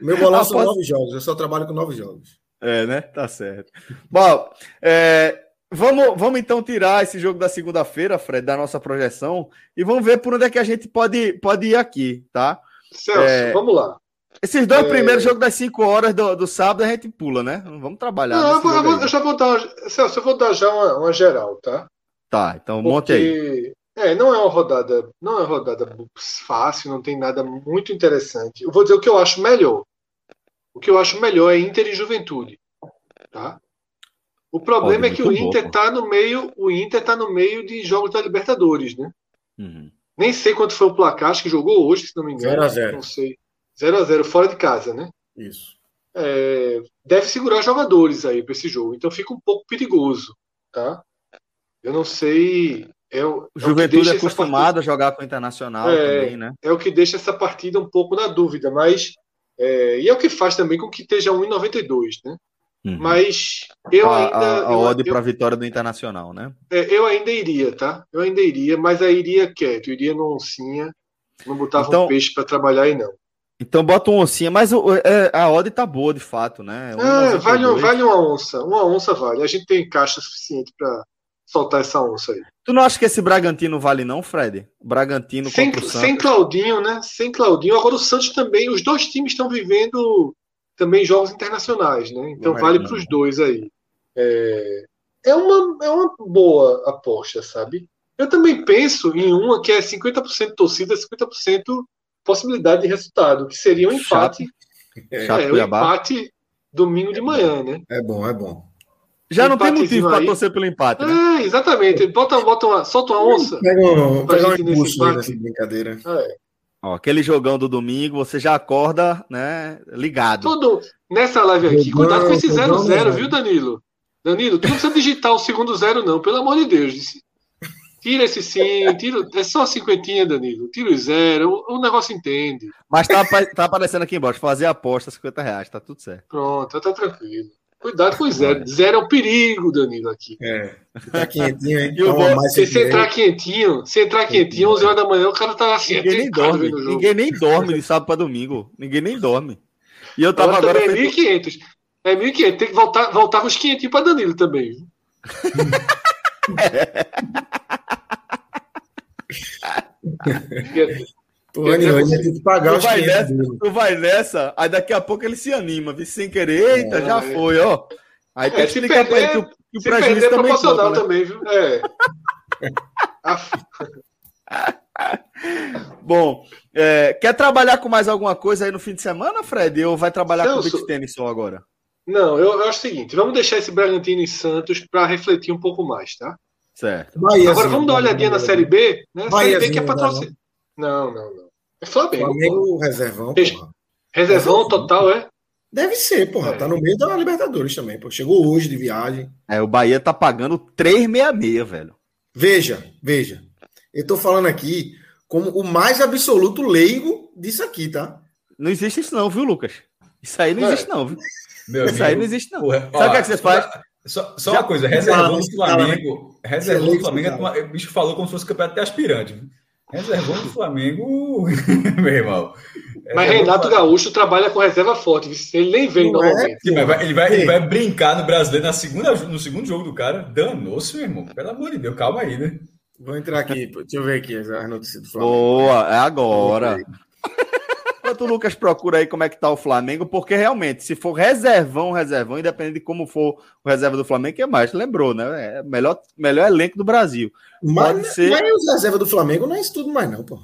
Meu bolão Após... são nove jogos, eu só trabalho com nove jogos. É, né? Tá certo. Bom, é, vamos, vamos então tirar esse jogo da segunda-feira, Fred, da nossa projeção, e vamos ver por onde é que a gente pode, pode ir aqui, tá? Celso, é... vamos lá. Esses dois é... primeiros jogos das 5 horas do, do sábado a gente pula, né? Vamos trabalhar. Não, eu, vou, eu, vou, eu já vou dar, Celso, eu vou dar já uma, uma geral, tá? Tá, então Porque, monte aí. É, não é uma rodada, não é uma rodada fácil, não tem nada muito interessante. Eu vou dizer o que eu acho melhor. O que eu acho melhor é Inter e Juventude, tá? O problema Pode, é que o Inter está no meio, o Inter tá no meio de jogos da Libertadores, né? Uhum. Nem sei quanto foi o placar, acho que jogou hoje, se não me engano. 0 a 0. Não sei. 0 a 0 fora de casa, né? Isso. É, deve segurar jogadores aí para esse jogo, então fica um pouco perigoso, tá? Eu não sei. É, o, é Juventude é acostumado partida... a jogar com o Internacional é, também, né? É o que deixa essa partida um pouco na dúvida, mas é, e é o que faz também com que esteja 1,92, né? Uhum. Mas eu a, ainda. A, a para a vitória do Internacional, né? É, eu ainda iria, tá? Eu ainda iria, mas aí iria quieto, iria no oncinha, não botava então, um peixe para trabalhar aí, não. Então bota uma oncinha, mas é, a odd tá boa de fato, né? É, vale, vale uma onça, uma onça vale. A gente tem caixa suficiente para soltar essa onça aí. Tu não acha que esse Bragantino vale não, Fred? Bragantino sem, contra o Santos. Sem Claudinho, né? Sem Claudinho. Agora o Santos também, os dois times estão vivendo também jogos internacionais, né? Então vale para os dois aí. É, é, uma, é uma boa aposta, sabe? Eu também penso em uma que é 50% torcida, 50% possibilidade de resultado, que seria um empate. É, é um empate domingo de manhã, né? É bom, é bom. Já não tem motivo para torcer pelo empate, né? É, exatamente. Bota, bota uma, solta uma onça. Pega um, pega um impulso nessa brincadeira. É. Ó, aquele jogão do domingo, você já acorda, né, ligado. Tudo nessa live aqui, cuidado com esse 0-0, viu, Danilo? Danilo, tu não precisa digitar o segundo zero, não, pelo amor de Deus. Tira esse sim, tira, é só cinquentinha, Danilo. Tira o zero, o, o negócio entende. Mas tá, tá aparecendo aqui embaixo, fazer aposta, 50 reais, tá tudo certo. Pronto, tá tranquilo. Cuidado com o zero. Zero é o perigo, Danilo, aqui. É. Tá quentinho, hein? se você entrar quentinho, se entrar quentinho, 11 horas da manhã, o cara tá assim. Ninguém nem dorme. Ninguém nem dorme de sábado pra domingo. Ninguém nem dorme. E eu tava agora. agora é 1.500. É 1.500. Tem que voltar, voltar com os 500 pra Danilo também. Pô, Anil, tem que pagar tu os vai, nessa, tu vai nessa, aí daqui a pouco ele se anima, viu? sem querer, eita, é, já é. foi, ó. Aí é, tem que explicar pra ele que o, que o prejuízo também é proporcional né? também, viu? É. Bom, é, quer trabalhar com mais alguma coisa aí no fim de semana, Fred? Ou vai trabalhar Celso, com beat tênis só agora? Não, eu, eu, acho o seguinte: vamos deixar esse Bragantino e Santos para refletir um pouco mais, tá? Certo. Agora vamos dar uma olhadinha na Série B, né? Série B que é patrocínio. Não, não, não. É Flamengo. Flamengo reservão. Porra. Reservão total, é? Deve ser, porra. É. Tá no meio da Libertadores também, pô. Chegou hoje de viagem. É, o Bahia tá pagando 366, velho. Veja, veja. Eu tô falando aqui como o mais absoluto leigo disso aqui, tá? Não existe isso não, viu, Lucas? Isso aí não é. existe não, viu? Meu isso amigo, aí não existe não. Porra, Sabe o que, é que você faz? Só, só uma coisa, reservando o Flamengo. Reservando o Flamengo, o bicho falou como se fosse campeonato de aspirante. Viu? Reservão do Flamengo, meu irmão. Mas é, Renato Gaúcho trabalha com reserva forte, ele nem vem não normalmente. É, ele, vai, ele, vai, ele vai brincar no brasileiro na segunda, no segundo jogo do cara. Danou-se, meu irmão. Pelo amor de Deus, calma aí, né? Vou entrar aqui, deixa eu ver aqui as notícias do Flamengo. Boa, é agora. Enquanto o Lucas procura aí como é que tá o Flamengo, porque realmente, se for reservão, reservão, independente de como for o reserva do Flamengo, que é mais, lembrou, né? É melhor, melhor elenco do Brasil. Mas, Pode ser... mas os reservas do Flamengo não é isso tudo mais, não, pô.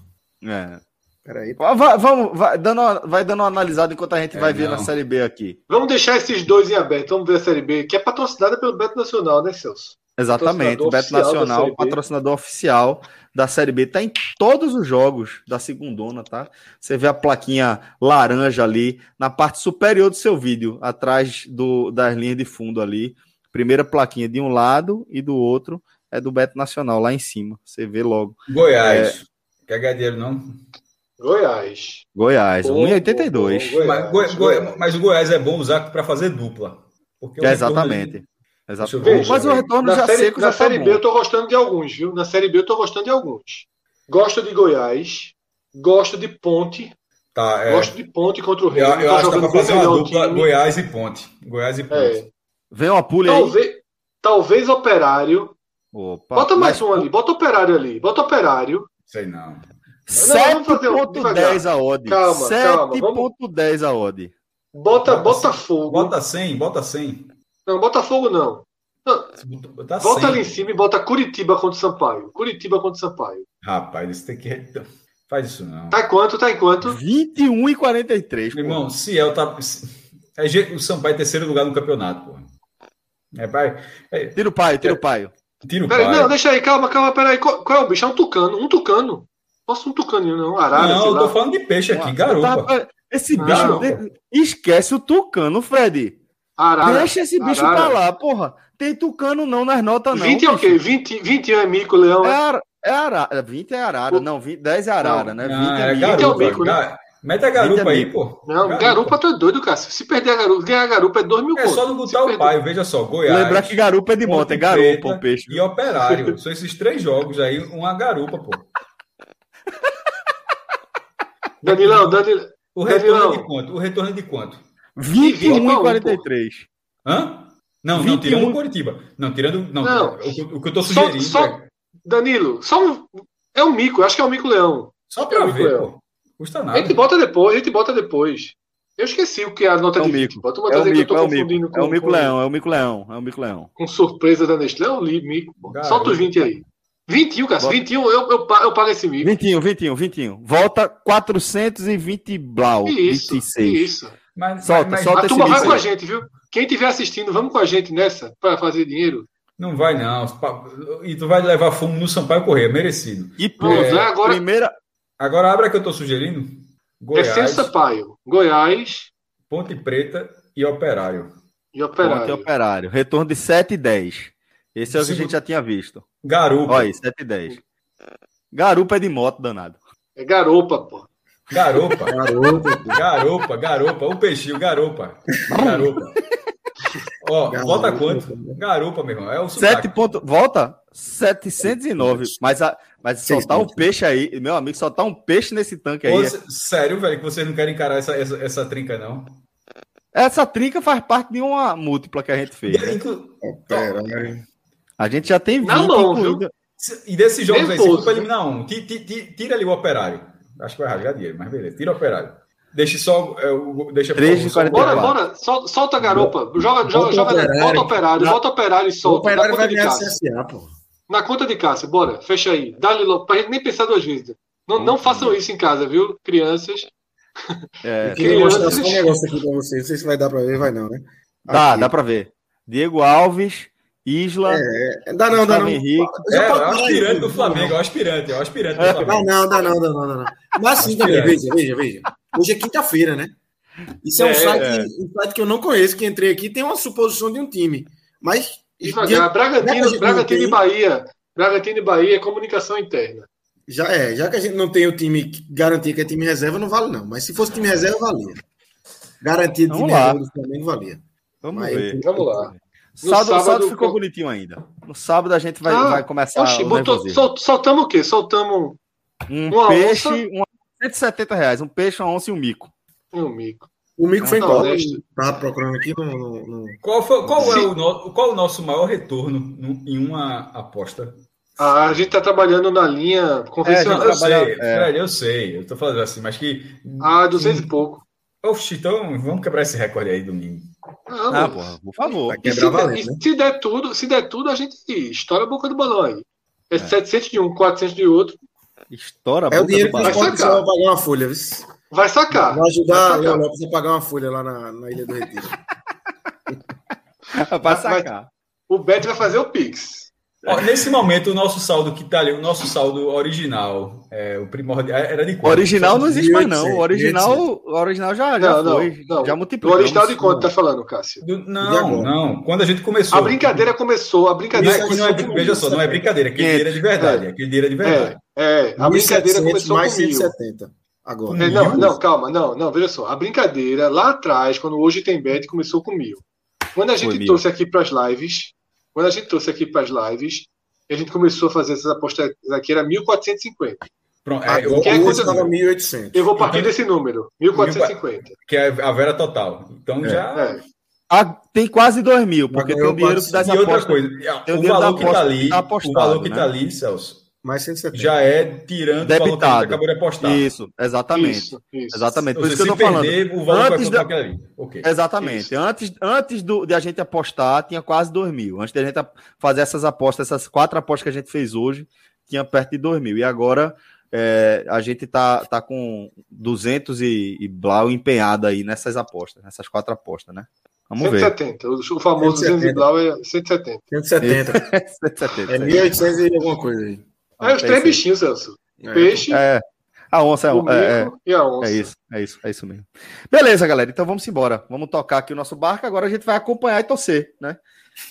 É. Peraí. Vai, vamos, vai dando, uma, vai dando uma analisada enquanto a gente é, vai ver na Série B aqui. Vamos deixar esses dois em aberto. Vamos ver a Série B, que é patrocinada pelo Beto Nacional, né, Celso? Exatamente. O Beto Nacional, patrocinador oficial da Série B, tá em todos os jogos da segundona, tá? Você vê a plaquinha laranja ali na parte superior do seu vídeo, atrás do, das linhas de fundo ali. Primeira plaquinha de um lado e do outro é do Beto Nacional, lá em cima. Você vê logo. Goiás. É... Quer gadeiro, não? Goiás. Goiás, 1,82. Mas, Goiás. mas o Goiás é bom usar para fazer dupla. Porque é exatamente. Exatamente. Mas o retorno já série, seco já Na tá Série B eu tô gostando de alguns, viu? Na Série B eu tô gostando de alguns. Gosto de Goiás, gosto de Ponte. Tá, é. Gosto de Ponte contra o Rei. Eu, eu acho que dá pra fazer uma dupla Goiás e Ponte. Goiás e Ponte. É. Vem uma pulha talvez, aí. Talvez Operário. Opa, bota mais um ali, bota Operário ali. Bota Operário. Sei não. 7.10 a odd. Calma, 7.10 a odd. Bota, bota Botafogo. Bota 100, bota 100. Não, Botafogo não. não. Tá Volta ali em cima e bota Curitiba contra Sampaio. Curitiba contra Sampaio. Rapaz, isso tem que. Faz isso não. Tá em quanto? Tá em quanto? 21 e 43. Meu irmão, Ciel tá. É o Sampaio é terceiro lugar no campeonato, pô. É, pai. É... Tira o pai, tira o pai. Tira o pai. Não, deixa aí, calma, calma, peraí. Qual, qual é o bicho? É um tucano. Um tucano. Posso um tucaninho, não? Arara, não, eu tô falando de peixe aqui, garoto. Esse bicho. Não. Esquece o tucano, Fred. Arara, Deixa esse bicho arara. pra lá, porra. Tem tucano não nas notas, não. 20 é o quê? 20, 20 é mico, leão. É, ar, é arara. 20 é arara. O... Não, 20, 10 é arara, não, né? 20 é, é. Garupa, é o mico, né? Mete a garupa é aí, pô. Não, garupa. garupa tá doido, Cássio. Se perder a garupa, ganhar a garupa é 2 mil É só não botar o pai, veja só. Goiás. Lembrar que garupa é de moto, é garupa o peixe. E operário. São esses três jogos aí, uma garupa, pô. Danilão, Danilão. O retorno Danilão. de quanto? O retorno de quanto? 21 e 43. Hã? Não, 21. não, tirando o Curitiba. Não, tirando. Não, não. O, o, que eu tô sugerindo. Só, só, é... Danilo, só um. É um mico, acho que é um mico-leão. Só pra é ver, pô. Custa nada. A gente bota depois, a gente bota depois. Eu esqueci o que é a nota é de mico. Bota uma é o mico, que eu tô é confundindo com. É o mico-leão, é o mico-leão, é o mico-leão. Com surpresa da Nestlé, é o mico. Solta os 20 aí. 21, cara. 21, eu, eu, eu pago esse mico. 21, 21, 21. Volta 420 blau. Isso, 26. Isso. Mas, solta, mas, solta a turma vai com a gente, viu? Quem estiver assistindo, vamos com a gente nessa para fazer dinheiro. Não vai, não. E tu vai levar fumo no Sampaio Correia, merecido. E pô, é, agora. Primeira... Agora abre a que eu estou sugerindo. Goiás. É Sampaio. Goiás. Ponte Preta e Operário. E Operário. Ponte e Operário. Retorno de 7 e 10. Esse é o que a gente já tinha visto. Garupa. Olha aí, 7 e 10. Garupa é de moto, danado. É garupa, pô. Garopa. Garopa. Garopa, garopa. O peixinho, garopa. Garopa. Ó, garopa. volta quanto? Garopa, meu irmão. É o 7 ponto, volta 709. Mas, a, mas soltar tá um peixe aí, meu amigo, soltar tá um peixe nesse tanque aí. Pô, é... Sério, velho, que vocês não querem encarar essa, essa, essa, trinca, não? Essa trinca faz parte de uma múltipla que a gente fez. Né? Pera, né? A gente já tem 20 Na mão, incluído. E desses jogos aí, se for eliminar um, tira ali o operário. Acho que vai rasgar dinheiro, mas beleza. Tira o operário. Deixa só. É, deixa 3 de 44. Bora, bora. Sol, solta a garopa. Joga, joga, joga. Operário. Bota operário. Na... Bota operário e solta. O operário na conta vai de CSA, pô. Na conta de Cássio, bora. Fecha aí. Dá-lhe logo. Pra gente nem pensar duas vezes. Não, não façam isso em casa, viu, crianças? É, eu queria mostrar só um negócio aqui para vocês. Não sei se vai dar para ver, vai não, né? Dá, dá para ver. Diego Alves, Isla. É, dá não, dá não. Henrique. É, é o aspirante do Flamengo, é o aspirante, é o aspirante do Flamengo. Dá não, dá não, dá não, dá não. Mas sim, também, veja, veja, veja. Hoje é quinta-feira, né? Isso é, um, é, site, é. um site que eu não conheço, que entrei aqui, tem uma suposição de um time. Mas. Devagar, Bragantino, Bragantino e Bahia. Bragantino e Bahia é comunicação interna. Já é, já que a gente não tem o time garantir que é time reserva, não vale, não. Mas se fosse time reserva, valia. Garantido time lá. reserva do Flamengo valia. Vamos Mas, ver. Vamos lá. Sábado, sábado, sábado ficou bonitinho ainda. No sábado a gente vai, ah, vai começar. Oxi, botou, sol, soltamos o quê? Soltamos um uma peixe, onça... uma, 170 reais. Um peixe, uma onça e um mico. Um mico. O mico foi embora. Estava procurando aqui no. no, no... Qual, foi, qual, é o no, qual é o nosso maior retorno no, em uma aposta? Ah, a gente está trabalhando na linha convencional. É, eu, sei, é. eu sei, eu estou falando assim, mas que. Ah, 200 e pouco. Oxi, então vamos quebrar esse recorde aí domingo. Não, ah, porra, por favor. Vai quebrar se, valendo, der, né? se der tudo, se der tudo, a gente estoura a boca do balão aí. É, é. 700 de um, 400 de outro. Estoura a boca é o dinheiro do balão. Vai sacar. Vai pagar uma folha, viu? Vai sacar. Vai ajudar Léo Lopes a pagar uma folha lá na, na Ilha do Retiro. vai sacar. o Beto vai fazer o Pix. Ó, nesse momento, o nosso saldo que tá ali, o nosso saldo original, é, o primordial, era de quanto? Original não existe mais, não. O original, o original já, já não, foi. Não, já multiplicou. O original de quanto tá falando, Cássio? Do, não, não. Quando a gente começou. A brincadeira começou. A brincadeira não, é, não é, Veja só, não é brincadeira. Aquele dinheiro é de verdade. É. Aquele dinheiro é de verdade. É, é a brincadeira começou mais com 170. Agora. É, não, não, calma, não, não, veja só. A brincadeira lá atrás, quando hoje tem bet, começou com mil. Quando a gente trouxe aqui para as lives, quando a gente trouxe aqui para as lives, a gente começou a fazer essas apostas aqui, era 1.450. Pronto, é, eu, que é coisa... 1.800. Eu vou partir então, desse número, 1.450. Que é a vera total. Então é. já... É. Ah, tem quase 2 mil, porque tem o dinheiro das e apostas. outra coisa, o valor que está ali, apostado, o valor que está né? ali, Celso, mais 170. Já é tirando Debitado. o valor que acabou de apostar. Isso, exatamente. Isso, isso. Exatamente. Por isso que eu perder, falando. O valor antes da... ali. Okay. Exatamente. Isso. Antes, antes do, de a gente apostar, tinha quase 2 mil. Antes de a gente fazer essas apostas, essas quatro apostas que a gente fez hoje, tinha perto de 2 mil. E agora é, a gente tá, tá com 200 e, e blau empenhado aí nessas apostas, nessas quatro apostas, né? Vamos 170. ver. O famoso 170. 200 e blau é 170. 170. 170. É 1.800 e alguma coisa aí. É os três bichinhos, Celso. É, Peixe. É. A onça é, é, é, e a onça. É isso, é isso, é isso mesmo. Beleza, galera. Então vamos embora. Vamos tocar aqui o nosso barco. Agora a gente vai acompanhar e torcer, né?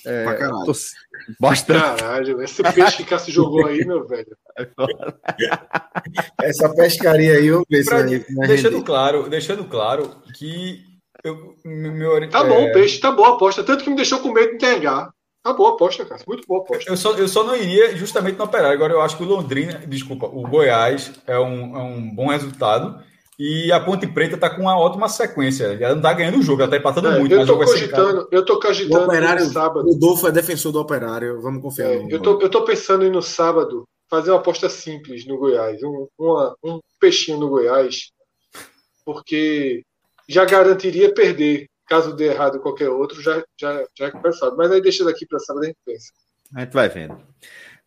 É, torcer. Bastante. Caralho, esse peixe que se jogou aí, meu velho. Essa pescaria aí, vamos ver pra, se deixando claro, deixando claro que eu, meu, tá bom, o peixe, tá boa a aposta. Tanto que me deixou com medo de entregar. Tá boa aposta, cara. Muito boa aposta. Eu só, eu só não iria justamente no Operário. Agora eu acho que o Londrina, desculpa, o Goiás é um, é um bom resultado. E a Ponte Preta tá com uma ótima sequência. Ela não tá ganhando o jogo, ela tá empatando é, muito. Eu tô cogitando, eu tô cogitando o operário, no sábado. O Dolfo é defensor do operário, vamos confiar. É, eu, tô, eu tô pensando em no sábado fazer uma aposta simples no Goiás. Um, uma, um peixinho no Goiás. Porque já garantiria perder caso dê errado qualquer outro, já, já, já é conversado. Mas aí deixa daqui para sábado a gente pensa. A gente vai vendo.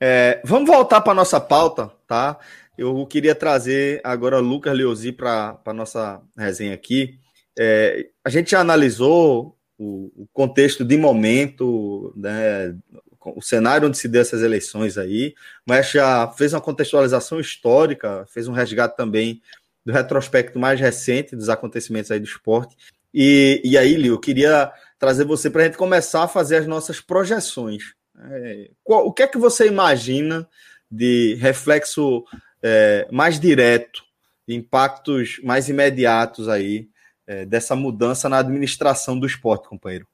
É, vamos voltar para nossa pauta, tá? Eu queria trazer agora Lucas Leozzi para a nossa resenha aqui. É, a gente já analisou o, o, contexto de momento, né, o cenário onde se deu essas eleições aí, mas já fez uma contextualização histórica, fez um resgate também do retrospecto mais recente dos acontecimentos aí do esporte. E, e aí, Lio, eu queria trazer você para a gente começar a fazer as nossas projeções. É, qual, o que é que você imagina de reflexo é, mais direto, impactos mais imediatos aí é, dessa mudança na administração do esporte, companheiro?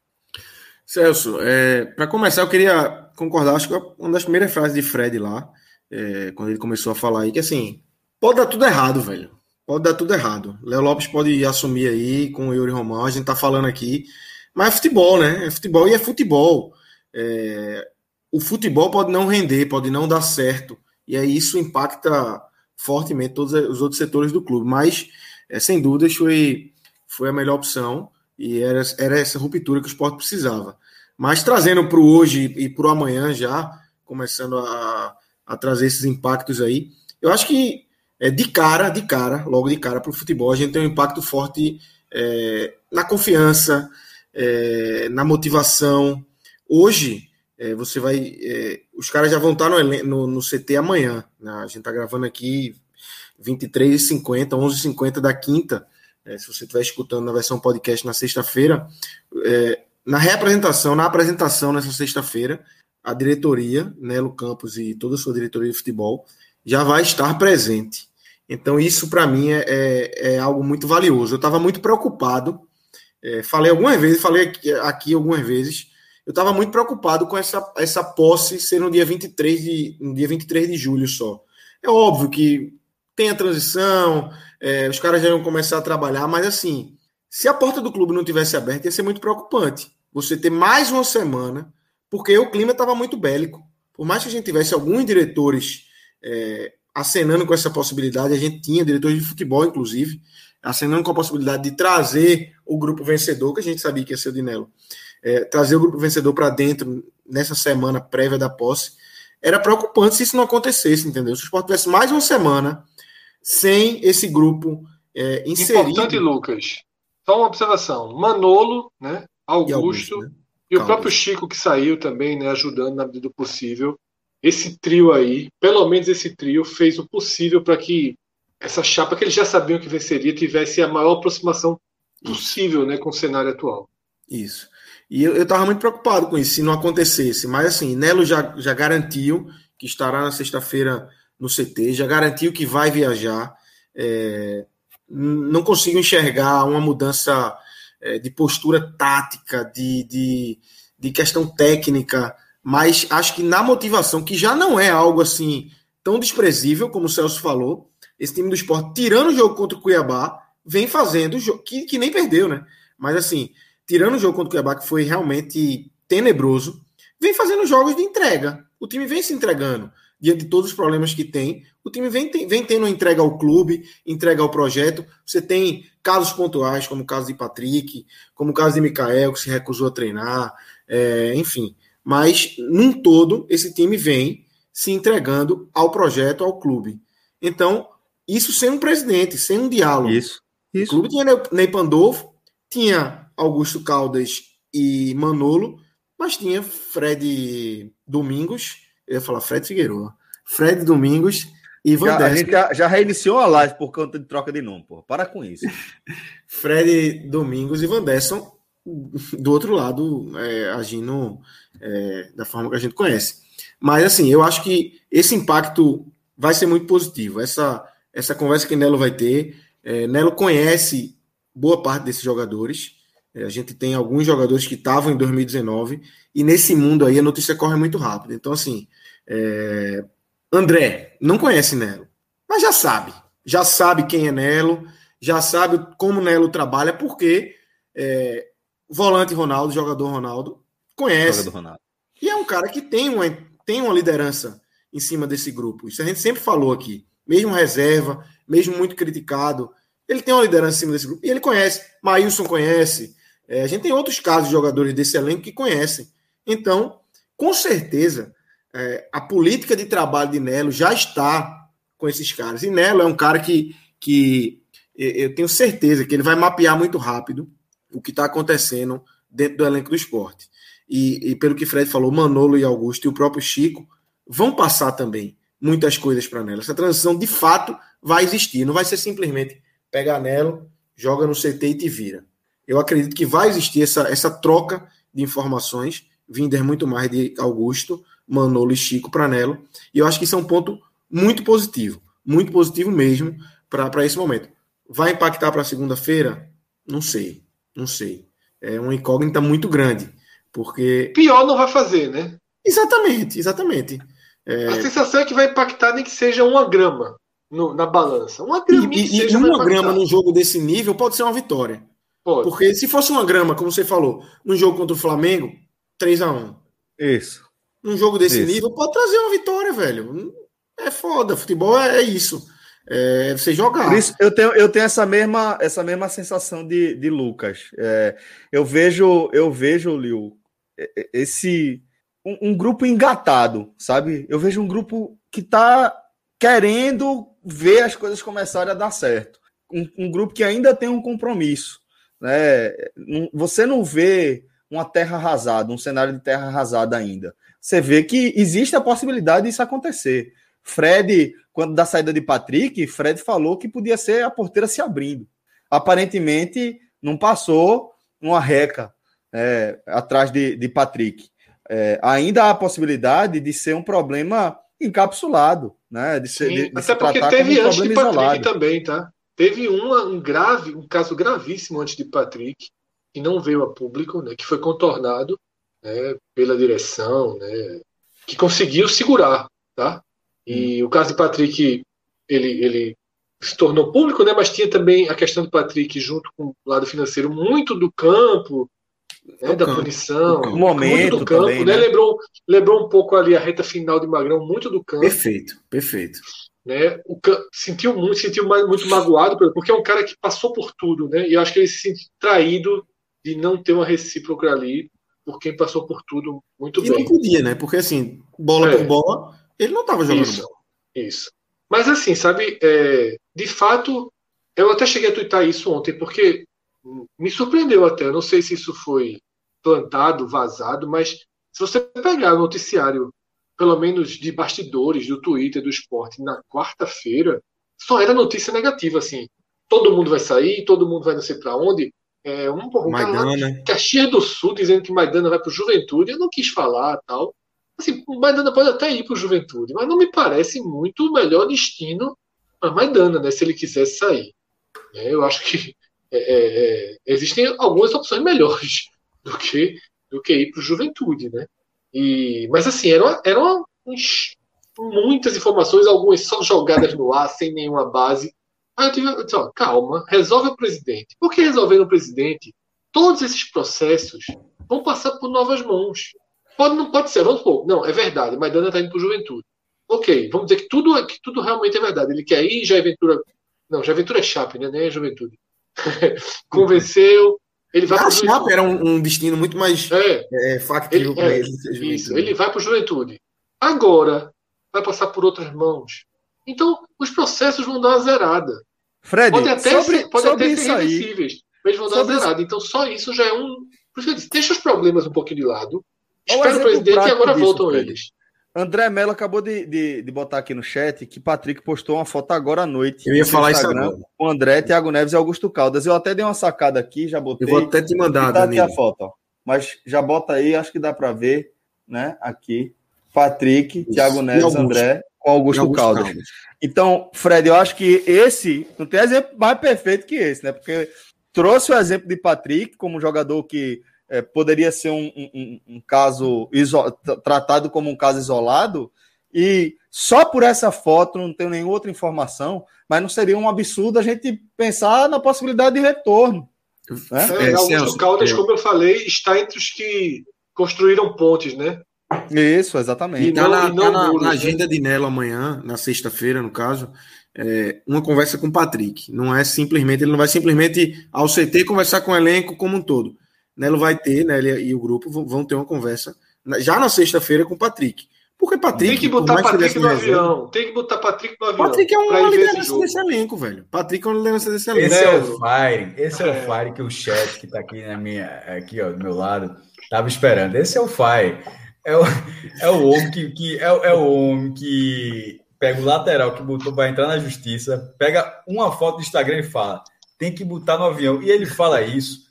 Celso, é, para começar, eu queria concordar, acho que uma das primeiras frases de Fred lá, é, quando ele começou a falar aí, que assim, pode dar tudo errado, velho pode dar tudo errado. Léo Lopes pode assumir aí com o Yuri Romão, a gente tá falando aqui. Mas é futebol, né? É futebol e é futebol. É... O futebol pode não render, pode não dar certo. E aí isso impacta fortemente todos os outros setores do clube. Mas, é, sem dúvidas, foi, foi a melhor opção. E era, era essa ruptura que o esporte precisava. Mas trazendo para o hoje e para o amanhã já, começando a, a trazer esses impactos aí, eu acho que é, de cara, de cara, logo de cara para o futebol, a gente tem um impacto forte é, na confiança, é, na motivação. Hoje, é, você vai. É, os caras já vão estar no, no, no CT amanhã. Né? A gente está gravando aqui 23h50, 11h50 da quinta. É, se você estiver escutando na versão podcast na sexta-feira, na reapresentação, na apresentação nessa sexta-feira, a diretoria, Nelo Campos e toda a sua diretoria de futebol, já vai estar presente. Então, isso para mim é, é, é, algo muito valioso. Eu estava muito preocupado, é, falei algumas vezes, falei aqui, aqui algumas vezes, eu estava muito preocupado com essa, essa posse ser no dia 23 de, no dia 23 de julho só. É óbvio que tem a transição, é, os caras já vão começar a trabalhar, mas assim, se a porta do clube não tivesse aberta, ia ser muito preocupante. Você ter mais uma semana, porque o clima estava muito bélico. Por mais que a gente tivesse alguns diretores é, acenando com essa possibilidade, a gente tinha diretores de futebol, inclusive, acenando com a possibilidade de trazer o grupo vencedor, que a gente sabia que ia ser o Dinelo, é, trazer o grupo vencedor para dentro nessa semana prévia da posse. Era preocupante se isso não acontecesse, entendeu? Se o Sport tivesse mais uma semana sem esse grupo é, inserido. Importante, Lucas. Só uma observação. Manolo, né? Augusto, e, Augusto, né? e o próprio Chico que saiu também, né? Ajudando na medida do possível. Esse trio aí, pelo menos esse trio, fez o possível para que essa chapa que eles já sabiam que venceria tivesse a maior aproximação possível, né, com o cenário atual. Isso. E eu estava muito preocupado com isso, se não acontecesse. Mas assim, Nelo já, já garantiu que estará na sexta-feira no CT, já garantiu que vai viajar. É, não consigo enxergar uma mudança é, de postura tática, de, de, de questão técnica, mas acho que na motivação, que já não é algo assim tão desprezível, como o Celso falou, esse time do esporte, tirando o jogo contra o Cuiabá, vem fazendo, que, que nem perdeu, né? Mas assim, tirando o jogo contra o Cuiabá, que foi realmente tenebroso, vem fazendo jogos de entrega. O time vem se entregando diante de todos os problemas que tem. O time vem, vem tendo entrega ao clube, entrega ao projeto. Você tem casos pontuais, como o caso de Patrick, como o caso de Mikael, que se recusou a treinar, é, enfim. Mas, num todo, esse time vem se entregando ao projeto, ao clube. Então, isso sem um presidente, sem um diálogo. Isso. isso. O clube tinha Ney Pandolfo, tinha Augusto Caldas e Manolo, mas tinha Fred Domingos eu ia falar Fred Figueiredo. Fred Domingos e Van já, A gente já, já, reiniciou a live por conta de troca de nome, pô. Para com isso. Fred Domingos e Van Desson do outro lado, é, agindo é, da forma que a gente conhece. Mas, assim, eu acho que esse impacto vai ser muito positivo. Essa, essa conversa que Nelo vai ter. É, Nelo conhece boa parte desses jogadores. É, a gente tem alguns jogadores que estavam em 2019 e nesse mundo aí a notícia corre muito rápido. Então, assim, é... André não conhece Nelo, mas já sabe. Já sabe quem é Nelo, já sabe como Nelo trabalha, porque é... volante Ronaldo, jogador Ronaldo, conhece. Jogador Ronaldo. E é um cara que tem uma, tem uma liderança em cima desse grupo. Isso a gente sempre falou aqui. Mesmo reserva, mesmo muito criticado, ele tem uma liderança em cima desse grupo. E ele conhece. Maílson conhece, é, a gente tem outros casos de jogadores desse elenco que conhecem. Então, com certeza, é, a política de trabalho de Nelo já está com esses caras. E Nelo é um cara que, que eu tenho certeza que ele vai mapear muito rápido o que está acontecendo dentro do elenco do esporte. E, e, pelo que Fred falou, Manolo e Augusto e o próprio Chico vão passar também muitas coisas para Nelo. Essa transição de fato vai existir. Não vai ser simplesmente pegar Nelo, joga no CT e te vira eu acredito que vai existir essa, essa troca de informações, vinder muito mais de Augusto, Manolo e Chico Pranello, e eu acho que isso é um ponto muito positivo, muito positivo mesmo para esse momento. Vai impactar para segunda-feira? Não sei, não sei. É uma incógnita muito grande, porque... Pior não vai fazer, né? Exatamente, exatamente. É... A sensação é que vai impactar nem que seja uma grama no, na balança. Uma grama e, e, e uma grama num jogo desse nível pode ser uma vitória. Pode. Porque se fosse uma grama, como você falou, num jogo contra o Flamengo, 3 a 1 Isso. Num jogo desse isso. nível, pode trazer uma vitória, velho. É foda. Futebol é, é isso. É você jogar. Por isso, eu tenho, eu tenho essa mesma, essa mesma sensação de, de Lucas. É, eu vejo, eu vejo, Liu, esse. Um, um, grupo engatado, sabe? Eu vejo um grupo que tá querendo ver as coisas começarem a dar certo. Um, um grupo que ainda tem um compromisso. Né? Você não vê uma terra arrasada, um cenário de terra arrasada ainda. Você vê que existe a possibilidade disso acontecer. Fred, quando da saída de Patrick, Fred falou que podia ser a porteira se abrindo. Aparentemente, não passou uma reca é, atrás de, de Patrick. É, ainda há a possibilidade de ser um problema encapsulado, né? De ser, de, de até porque teve um antes de Patrick isolado. também, tá? Teve uma, um grave, um caso gravíssimo antes de Patrick, que não veio a público, né? Que foi contornado né, pela direção, né? Que conseguiu segurar, tá? E o caso de Patrick, ele, ele se tornou público, né? Mas tinha também a questão do Patrick junto com o lado financeiro muito do campo, né, da campo. punição, o momento do campo, também, né? né? Lembrou, lembrou um pouco ali a reta final de Magrão, muito do campo. Perfeito, perfeito. Né? O sentiu muito, sentiu muito magoado, porque é um cara que passou por tudo, né? E eu acho que ele se sentiu traído de não ter uma recíproca ali, por quem passou por tudo muito e bem. E não podia, né? Porque assim, bola é. por bola, ele não estava jogando isso, bola. Isso. Mas assim, sabe, é, de fato, eu até cheguei a twittar isso ontem, porque me surpreendeu até. Eu não sei se isso foi plantado, vazado, mas se você pegar o noticiário, pelo menos de bastidores do Twitter do esporte, na quarta-feira, só era notícia negativa, assim. Todo mundo vai sair, todo mundo vai não sei para onde. É, um, um Maidana. Caxias do Sul dizendo que Maidana vai para o Juventude. Eu não quis falar tal. Assim, Maidana pode até ir para o Juventude, mas não me parece muito o melhor destino para Maidana, né? Se ele quisesse sair. É, eu acho que é, é, é, existem algumas opções melhores do que, do que ir para o Juventude, né? E, mas assim, eram, eram muitas informações, algumas só jogadas no ar, sem nenhuma base. Aí eu tive, eu disse, ó, calma, resolve o presidente. Por que resolver o presidente? Todos esses processos vão passar por novas mãos. Pode, não pode ser, vamos supor, não, é verdade, Maidana está indo para o Juventude. Ok, vamos dizer que tudo, que tudo realmente é verdade. Ele quer ir, já é Ventura. Não, já é Ventura é Chape, né? Nem é Juventude. Convenceu. Ele vai para Chape era um, um, destino muito mais é, é, factível para é, ele. Isso, ele vai para o Juventude. Agora, vai passar por outras mãos. Então, os processos vão dar uma zerada. Fred, pode até sobre, ser, pode até ser reversíveis, mas vão dar uma zerada. Então, só isso já é um. Por isso eu disse, deixa os problemas um pouquinho de lado. Espera o presidente e agora disso, voltam Fred. eles. André Mello acabou de, de, de, botar aqui no chat que Patrick postou uma foto agora à noite. Eu ia falar Instagram, isso agora. Com André, Thiago Neves e Augusto Caldas. Eu até dei uma sacada aqui, já botei. Eu vou até te mandar, tá aqui a foto, ó. Mas já bota aí, acho que dá para ver, né? Aqui. Patrick, isso. Thiago Neves, André com Augusto, Augusto Caldas. Caldas. Então, Fred, eu acho que esse não tem exemplo mais perfeito que esse, né? Porque trouxe o exemplo de Patrick como um jogador que é, poderia ser um, um, um caso tratado como um caso isolado, e só por essa foto, não tenho nenhuma outra informação, mas não seria um absurdo a gente pensar na possibilidade de retorno. Né? É, é, Augusto Caldas, como eu falei, está entre os que construíram pontes, né? Isso, exatamente. E tá na, tá na, na, né? agenda de Nelo amanhã, na sexta-feira, no caso, é, uma conversa com o Patrick. Não é simplesmente, ele não vai simplesmente ao CT conversar com o elenco como um todo. Nelo vai ter, né, ele e o grupo vão ter uma conversa já na sexta-feira com o Patrick. Porque Patrick. Tem que botar Patrick no avião. Tem que botar Patrick no avião. Patrick é uma liderança desse elenco, velho. Patrick é uma liderança desse elenco. Esse é o Fire. Esse é o Fire que o chat que tá aqui na minha, aqui, ó, do meu lado, tava esperando. Esse é o Fire. É o, é o homem que, que é, é o homem que pega o lateral que botou para entrar na justiça, pega uma foto do Instagram e fala: tem que botar no avião. E ele fala isso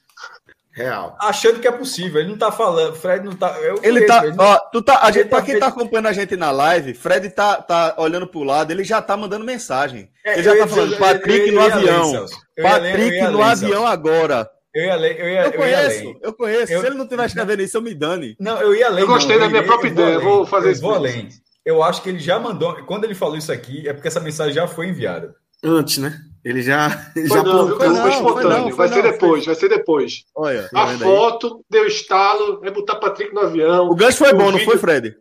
Real. Achando que é possível. Ele não tá falando. Fred não tá. ele tá. Ele, ó, tu tá a gente, pra tá quem tá acompanhando a gente na live, Fred tá, tá olhando pro lado, ele já tá mandando mensagem. É, ele já tá falando, dizer, Patrick no avião. Patrick no avião agora. Eu ia ler, eu ia, eu conheço, eu, eu conheço. Eu, Se ele não estiver escrevendo isso, eu me dane. Não, eu ia ler. Eu gostei não, da minha eu, própria ideia, vou, vou fazer isso. Vou além. Eu acho que ele já mandou. Quando ele falou isso aqui, é porque essa mensagem já foi enviada. Antes, né? Ele já. Foi já não, foi, não, espontâneo. Foi não, vai ser depois, vai ser depois. Olha, a foto, aí. deu estalo, é botar Patrick no avião. O gancho foi bom, vídeo... não foi, Fred?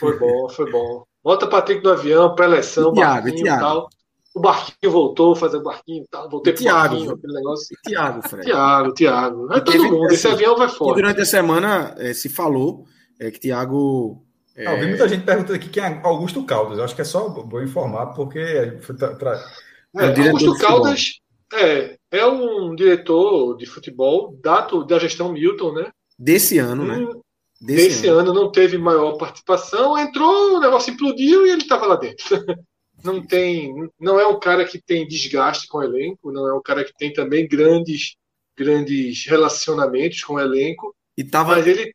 Foi bom, foi bom. Bota Patrick no avião, pré-eleção, barquinho e tal. O barquinho voltou, fazer o barquinho e tal. Voltei pro Thiago, barquinho, aquele negócio. Tiago, Fred. Tiago, Tiago. É todo mundo, assim, esse avião vai fora. durante a semana é, se falou é, que Tiago É... Ah, muita gente perguntando aqui quem é Augusto Caldas. Eu acho que é só vou informar, porque. Pra... É, é Augusto Caldas é, é um diretor de futebol da, da gestão Milton, né? Desse ano, né? Hum, desse, desse ano. ano. não teve maior participação, entrou, o negócio implodiu e ele estava lá dentro. não tem, não é um cara que tem desgaste com o elenco, não é um cara que tem também grandes, grandes relacionamentos com o elenco. E tava, mas ele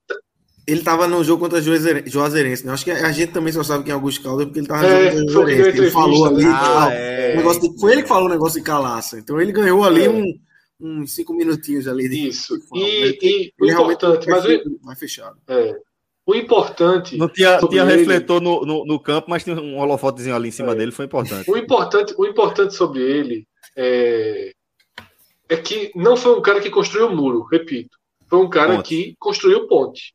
ele tava no jogo contra o Juazeirense, né? Acho que a gente também só sabe quem é Augusto Caldas, porque ele tava no é, jogo contra Juazeirense. Ele falou ali. Ah, é. de, foi ele que falou o negócio de calaça. Então ele ganhou ali é. um, uns cinco minutinhos ali. De, Isso. De e, e o importante, mas vai fechado. É. O importante. Não tinha, tinha refletor no, no, no, campo, mas tinha um holofotezinho ali em cima é. dele, foi importante. O importante, o importante sobre ele é, é que não foi um cara que construiu o muro, repito. Foi um cara ponte. que construiu ponte.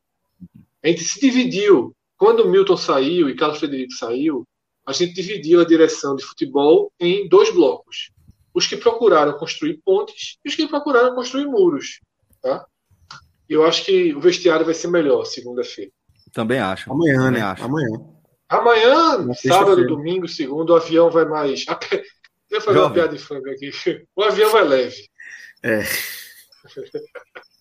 A gente se dividiu. Quando o Milton saiu e Carlos Frederico saiu, a gente dividiu a direção de futebol em dois blocos. Os que procuraram construir pontes e os que procuraram construir muros. Tá? Eu acho que o vestiário vai ser melhor segunda-feira. Também acho. Amanhã, Também né? Acho. Amanhã. Amanhã, sábado, domingo, segundo, o avião vai mais. Eu fazer uma piada de frango aqui. O avião vai leve. É.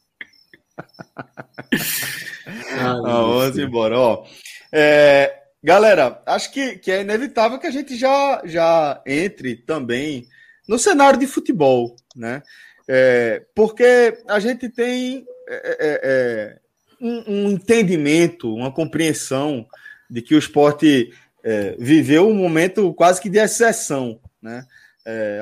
ah, vamos embora. Ó, é, galera, acho que, que é inevitável que a gente já, já entre também no cenário de futebol, né? É, porque a gente tem é, é, é um, um, entendimento, uma compreensão de que o esporte é, viveu um momento quase que de exceção, né?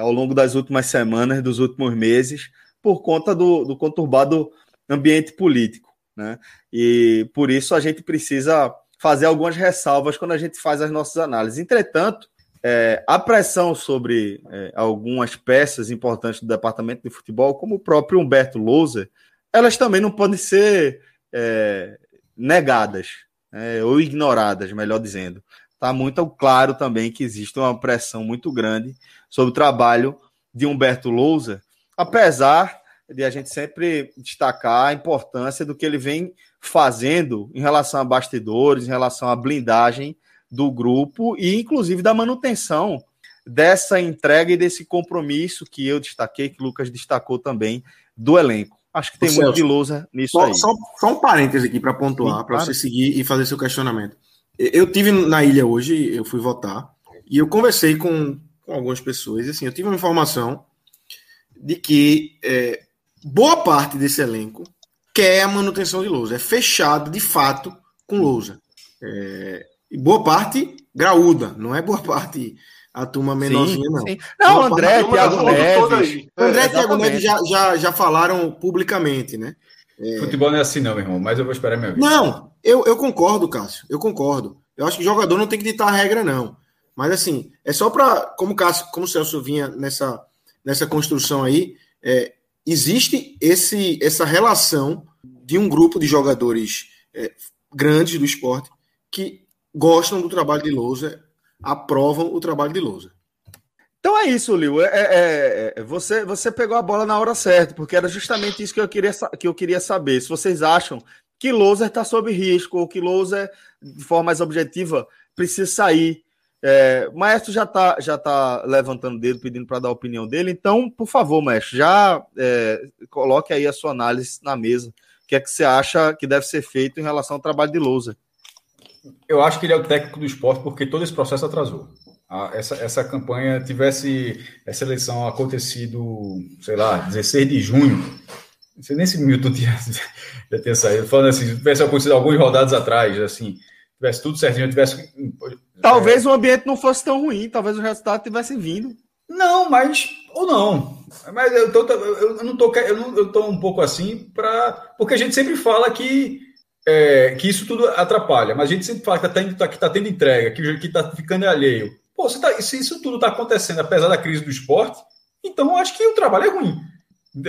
ao longo das últimas semanas, dos últimos meses, por conta do, do conturbado ambiente político. Né? E por isso a gente precisa fazer algumas ressalvas quando a gente faz as nossas análises. Entretanto, é, a pressão sobre é, algumas peças importantes do departamento de futebol, como o próprio Humberto Louser, elas também não podem ser é, negadas né, ou ignoradas, melhor dizendo. Está muito claro também que existe uma pressão muito grande sobre o trabalho de Humberto Louser, apesar de a gente sempre destacar a importância do que ele vem fazendo em relação a bastidores, em relação à blindagem do grupo e, inclusive, da manutenção dessa entrega e desse compromisso que eu destaquei, que o Lucas destacou também, do elenco. Acho que tem muito de lousa nisso só, aí. Só, só um parêntese aqui para pontuar, para você seguir e fazer seu questionamento. Eu tive na ilha hoje, eu fui votar, e eu conversei com, com algumas pessoas, e assim, eu tive uma informação de que é, boa parte desse elenco quer a manutenção de Lousa. É fechado, de fato, com Lousa. É, e boa parte graúda, não é boa parte a turma menorzinha, sim, não. Sim. Não, boa André, Thiago Neves. André e Thiago Neves já, já, já falaram publicamente, né? É... Futebol não é assim, não, meu irmão, mas eu vou esperar minha vez. Não, eu, eu concordo, Cássio, eu concordo. Eu acho que jogador não tem que ditar a regra, não. Mas assim, é só para, como Cássio, como o Celso vinha nessa, nessa construção aí, é, existe esse, essa relação de um grupo de jogadores é, grandes do esporte que gostam do trabalho de Lousa, aprovam o trabalho de Lousa. Então é isso, Liu. É, é, é, você, você pegou a bola na hora certa, porque era justamente isso que eu queria, que eu queria saber. Se vocês acham que Lousa está sob risco, ou que Lousa, de forma mais objetiva, precisa sair é, Maestro já está já tá levantando o dedo, pedindo para dar a opinião dele. Então, por favor, Maestro, já é, coloque aí a sua análise na mesa. O que é que você acha que deve ser feito em relação ao trabalho de Lousa? Eu acho que ele é o técnico do esporte porque todo esse processo atrasou. Essa, essa campanha tivesse essa eleição acontecido, sei lá, 16 de junho. Não sei nem se Milton tinha, já tinha saído. Falando assim, tivesse acontecido algumas rodadas atrás, assim, tivesse tudo certinho, tivesse Talvez é... o ambiente não fosse tão ruim, talvez o resultado tivesse vindo. Não, mas ou não. Mas eu, tô, eu não tô, eu, não, eu tô um pouco assim para porque a gente sempre fala que é, que isso tudo atrapalha, mas a gente sempre fala que está tendo, que tá tendo entrega, que, que tá ficando alheio. Pô, se, tá, se isso tudo está acontecendo apesar da crise do esporte, então eu acho que o trabalho é ruim.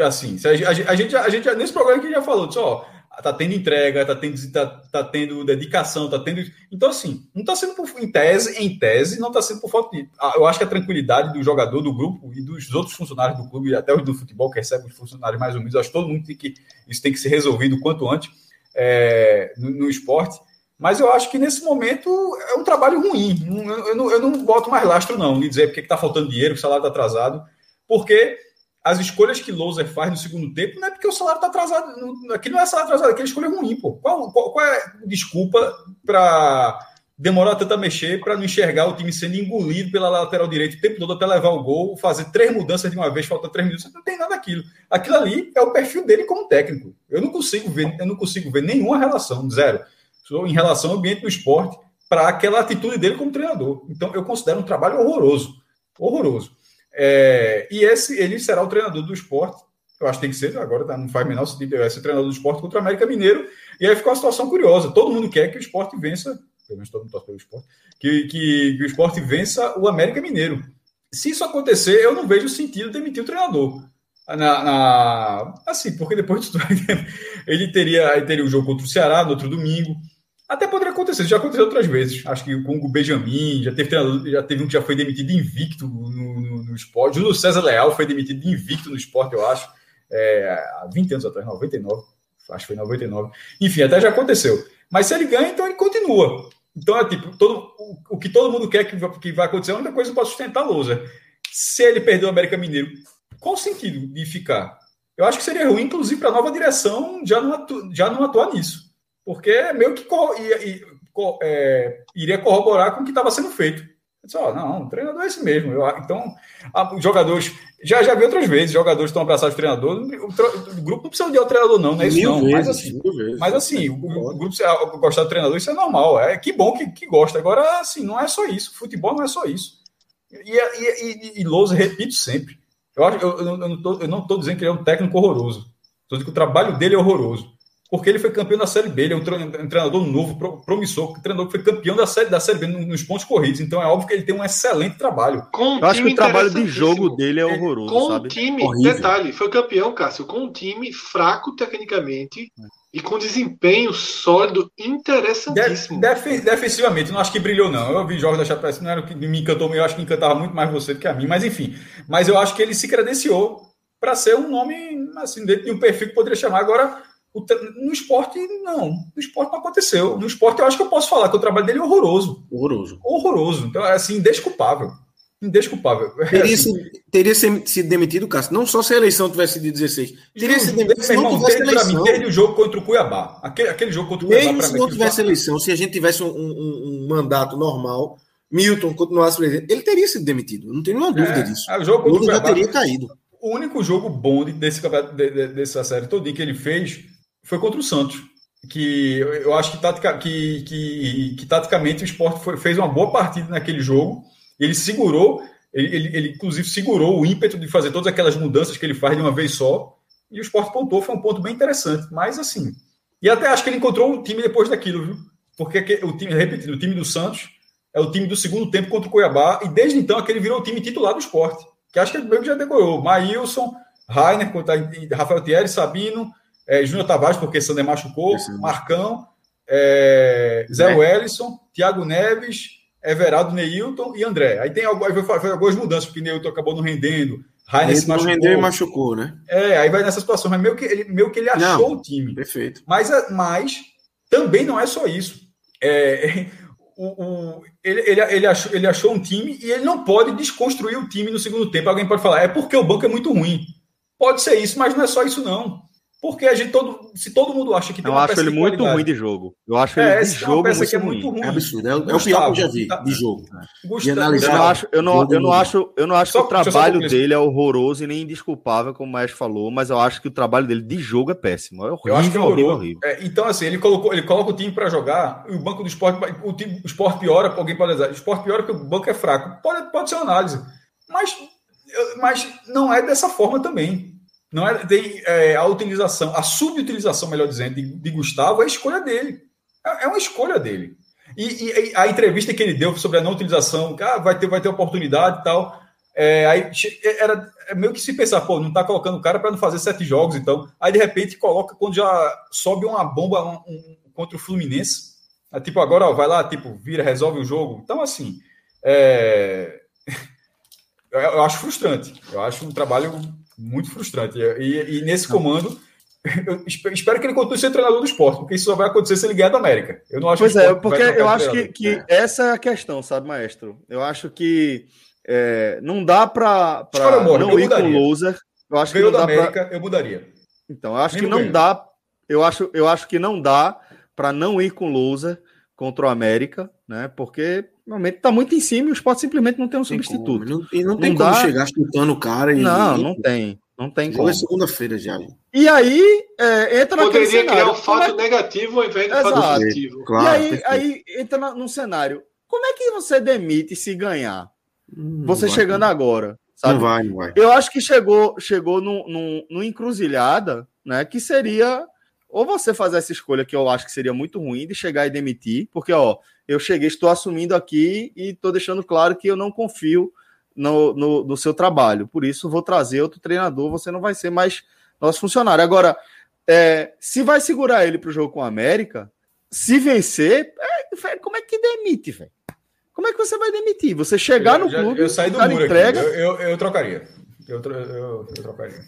Assim, a, a, a, gente, a gente nesse programa que já falou, disse, ó, tá tendo entrega, tá tendo, tá, tá tendo dedicação, tá tendo. Então, assim, não tá sendo por, em tese, em tese, não tá sendo por falta de. Ah, eu acho que a tranquilidade do jogador, do grupo e dos outros funcionários do clube, até os do futebol, que recebem os funcionários mais humildes, acho que todo mundo tem que. Isso tem que ser resolvido quanto antes é, no, no, esporte. Mas eu acho que nesse momento é um trabalho ruim. Eu não, eu não boto mais lastro, não, de dizer porque está faltando dinheiro, que o salário está atrasado. Porque as escolhas que Louser faz no segundo tempo não é porque o salário está atrasado. Aqui não é salário atrasado, aqui é escolha ruim, pô. Qual, qual, qual é a desculpa para demorar tanto a mexer para não enxergar o time sendo engolido pela lateral direita o tempo todo até levar o gol, fazer três mudanças de uma vez, faltando três minutos, não tem nada daquilo. Aquilo ali é o perfil dele como técnico. Eu não consigo ver, eu não consigo ver nenhuma relação, zero, em relação ao ambiente do esporte para aquela atitude dele como treinador. Então eu considero um trabalho horroroso. Horroroso. É, e esse ele será o treinador do esporte. Eu acho que tem que ser, agora tá, não faz menor sentido, ser treinador do esporte contra o América Mineiro. E aí ficou uma situação curiosa. Todo mundo quer que o esporte vença, pelo menos todo mundo torce pelo esporte, que, que, que o esporte vença o América Mineiro. Se isso acontecer, eu não vejo sentido demitir o treinador. Na, na, assim, porque depois ele teria, ele teria o jogo contra o Ceará no outro domingo. Até poderia acontecer, já aconteceu outras vezes. Acho que com o Benjamin, já teve, já teve um que já foi demitido invicto no, no, no esporte. Júlio César Leal foi demitido invicto no esporte, eu acho, é, há 20 anos atrás, 99. Acho que foi 99. Enfim, até já aconteceu. Mas se ele ganha, então ele continua. Então é tipo, todo, o, o que todo mundo quer que, que vai acontecer é a única coisa para sustentar a lousa. Se ele perder o América Mineiro, qual o sentido de ficar? Eu acho que seria ruim, inclusive, para a nova direção já não, atu, já não atuar nisso porque é meio que ia, é, iria corroborar com o que estava sendo feito. Disse, oh, não, o treinador é esse mesmo. Eu, então, a, os jogadores. Já, já vi outras vezes, jogadores estão abraçados de treinador. O, o, grupo não precisa de outro treinador, não, não é isso, mil não. Vezes, mas assim, vezes, mas assim o, o, grupo gostar do treinador, isso é normal. É que bom que, que gosta. Agora, assim, não é só isso. Futebol não é só isso. E, e, e, e Lousa, repito sempre. Eu, acho, eu, eu não estou dizendo que ele é um técnico horroroso. Estou dizendo que o trabalho dele é horroroso porque ele foi campeão da Série B, ele é um treinador novo, promissor, um treinador que foi campeão da Série, da série B nos pontos corridos, então é óbvio que ele tem um excelente trabalho. Com Eu acho que o trabalho de jogo dele é horroroso, Com sabe? um time, Horrível. detalhe, foi campeão, Cássio, com um time fraco tecnicamente e com desempenho sólido interessantíssimo. Def, defensivamente, não acho que brilhou não, eu vi jogos da Chapecoense, não era o que me encantou, eu acho que encantava muito mais você do que a mim, mas enfim, mas eu acho que ele se credenciou para ser um nome, assim, dentro de um perfil que poderia chamar agora no esporte, não. No esporte não aconteceu. No esporte, eu acho que eu posso falar que o trabalho dele é horroroso. Horroroso. Horroroso. Então, é assim, indesculpável. Indesculpável. Teria, assim, teria sido demitido, Cássio. Não só se a eleição tivesse sido 16. Teria sido demitido se não tivesse eleição. Mim, o jogo contra o Cuiabá. Aquele, aquele jogo contra o Cuiabá. Mesmo se não tivesse eleição, se a gente tivesse um, um, um mandato normal, Milton continuasse presidente, ele teria sido demitido. Não tenho nenhuma dúvida é, disso. O jogo contra o Cuiabá, teria caído. O único jogo bom desse, dessa série todinha que ele fez foi contra o Santos. Que eu acho que, tatica, que, que, que taticamente o esporte foi, fez uma boa partida naquele jogo. Ele segurou, ele, ele, ele, inclusive segurou o ímpeto de fazer todas aquelas mudanças que ele faz de uma vez só. E o esporte pontou, foi um ponto bem interessante. Mas assim. E até acho que ele encontrou o time depois daquilo, viu? Porque o time, repetindo, o time do Santos é o time do segundo tempo contra o Cuiabá. E desde então aquele virou o time titular do esporte. Que acho que ele mesmo já decorou. Maílson, Rainer, Rafael Thierry, Sabino, é, Júnior Tavares, porque Sander machucou, Esse Marcão, é, Zé né? Wellison, Thiago Neves, Everaldo Neilton e André. Aí tem foi algumas mudanças, porque Neilton acabou não rendendo. Rainer se machucou. rendeu e machucou, né? É, aí vai nessa situação, mas meio que ele, meio que ele achou não, o time. Perfeito. Mas, mas também não é só isso. É, o, o, ele, ele, ele, achou, ele achou um time e ele não pode desconstruir o time no segundo tempo. Alguém pode falar, é porque o banco é muito ruim. Pode ser isso, mas não é só isso, não. Porque a gente todo, se todo mundo acha que tem eu uma acho ele muito ruim de jogo. Eu acho ele é, de jogo muito, que é muito ruim. É absurdo. É, é, o pior que eu já vi de jogo. Gustavo, eu não acho, eu não, eu não acho, eu não acho só, que o trabalho dele é horroroso e nem indesculpável, como o Maestro falou, mas eu acho que o trabalho dele de jogo é péssimo. É horrível, eu acho que é horrível, horrível. É, então assim, ele colocou, ele coloca o time para jogar, e o banco do esporte, o time, o esporte piora, alguém pode dizer, o esporte piora porque o banco é fraco. Pode, pode ser uma análise. Mas mas não é dessa forma também. Não é, tem é, a utilização, a subutilização, melhor dizendo, de, de Gustavo é a escolha dele. É, é uma escolha dele. E, e, a entrevista que ele deu sobre a não utilização, ah, vai ter, vai ter oportunidade e tal. É, aí era é meio que se pensar, pô, não tá colocando o cara para não fazer sete jogos, então. Aí de repente coloca quando já sobe uma bomba um, um, contra o Fluminense. É, tipo, agora ó, vai lá, tipo, vira, resolve o jogo. Então, assim, é... eu acho frustrante. Eu acho um trabalho muito frustrante. E, e nesse comando, eu espero que ele continue sendo treinador do esporte, porque isso só vai acontecer se ele ganhar da América. Eu não acho pois é, porque eu acho que, que é. essa é a questão, sabe, maestro? Eu acho que é, não dá para não ir com o loser. Eu acho Ganhou que não da América, pra... eu mudaria. Então, eu acho Nem que não dá. Eu acho, eu acho que não dá para não ir com loser contra o América, né? Porque momento está muito em cima e o esporte simplesmente não tem um substituto. Não, e não tem não como dá... chegar chutando o cara e. Não, não tem. Não tem como. É segunda-feira já. E aí é, entra Poderia criar cenário. um fato é... negativo ao invés de fato positivo. Claro, e aí, aí entra num cenário. Como é que você demite se ganhar? Hum, você chegando vai. agora. Sabe? Não vai, não vai. Eu acho que chegou, chegou num, num, num encruzilhada, né? Que seria ou você fazer essa escolha que eu acho que seria muito ruim de chegar e demitir, porque ó, eu cheguei, estou assumindo aqui e estou deixando claro que eu não confio no, no, no, seu trabalho. Por isso, vou trazer outro treinador, você não vai ser mais nosso funcionário. Agora, é, se vai segurar ele para o jogo com a América, se vencer, é, como é que demite, velho? Como é que você vai demitir? Você chegar eu, no clube, eu saí do muro entrega... Eu, eu, eu, trocaria. Eu, eu trocaria.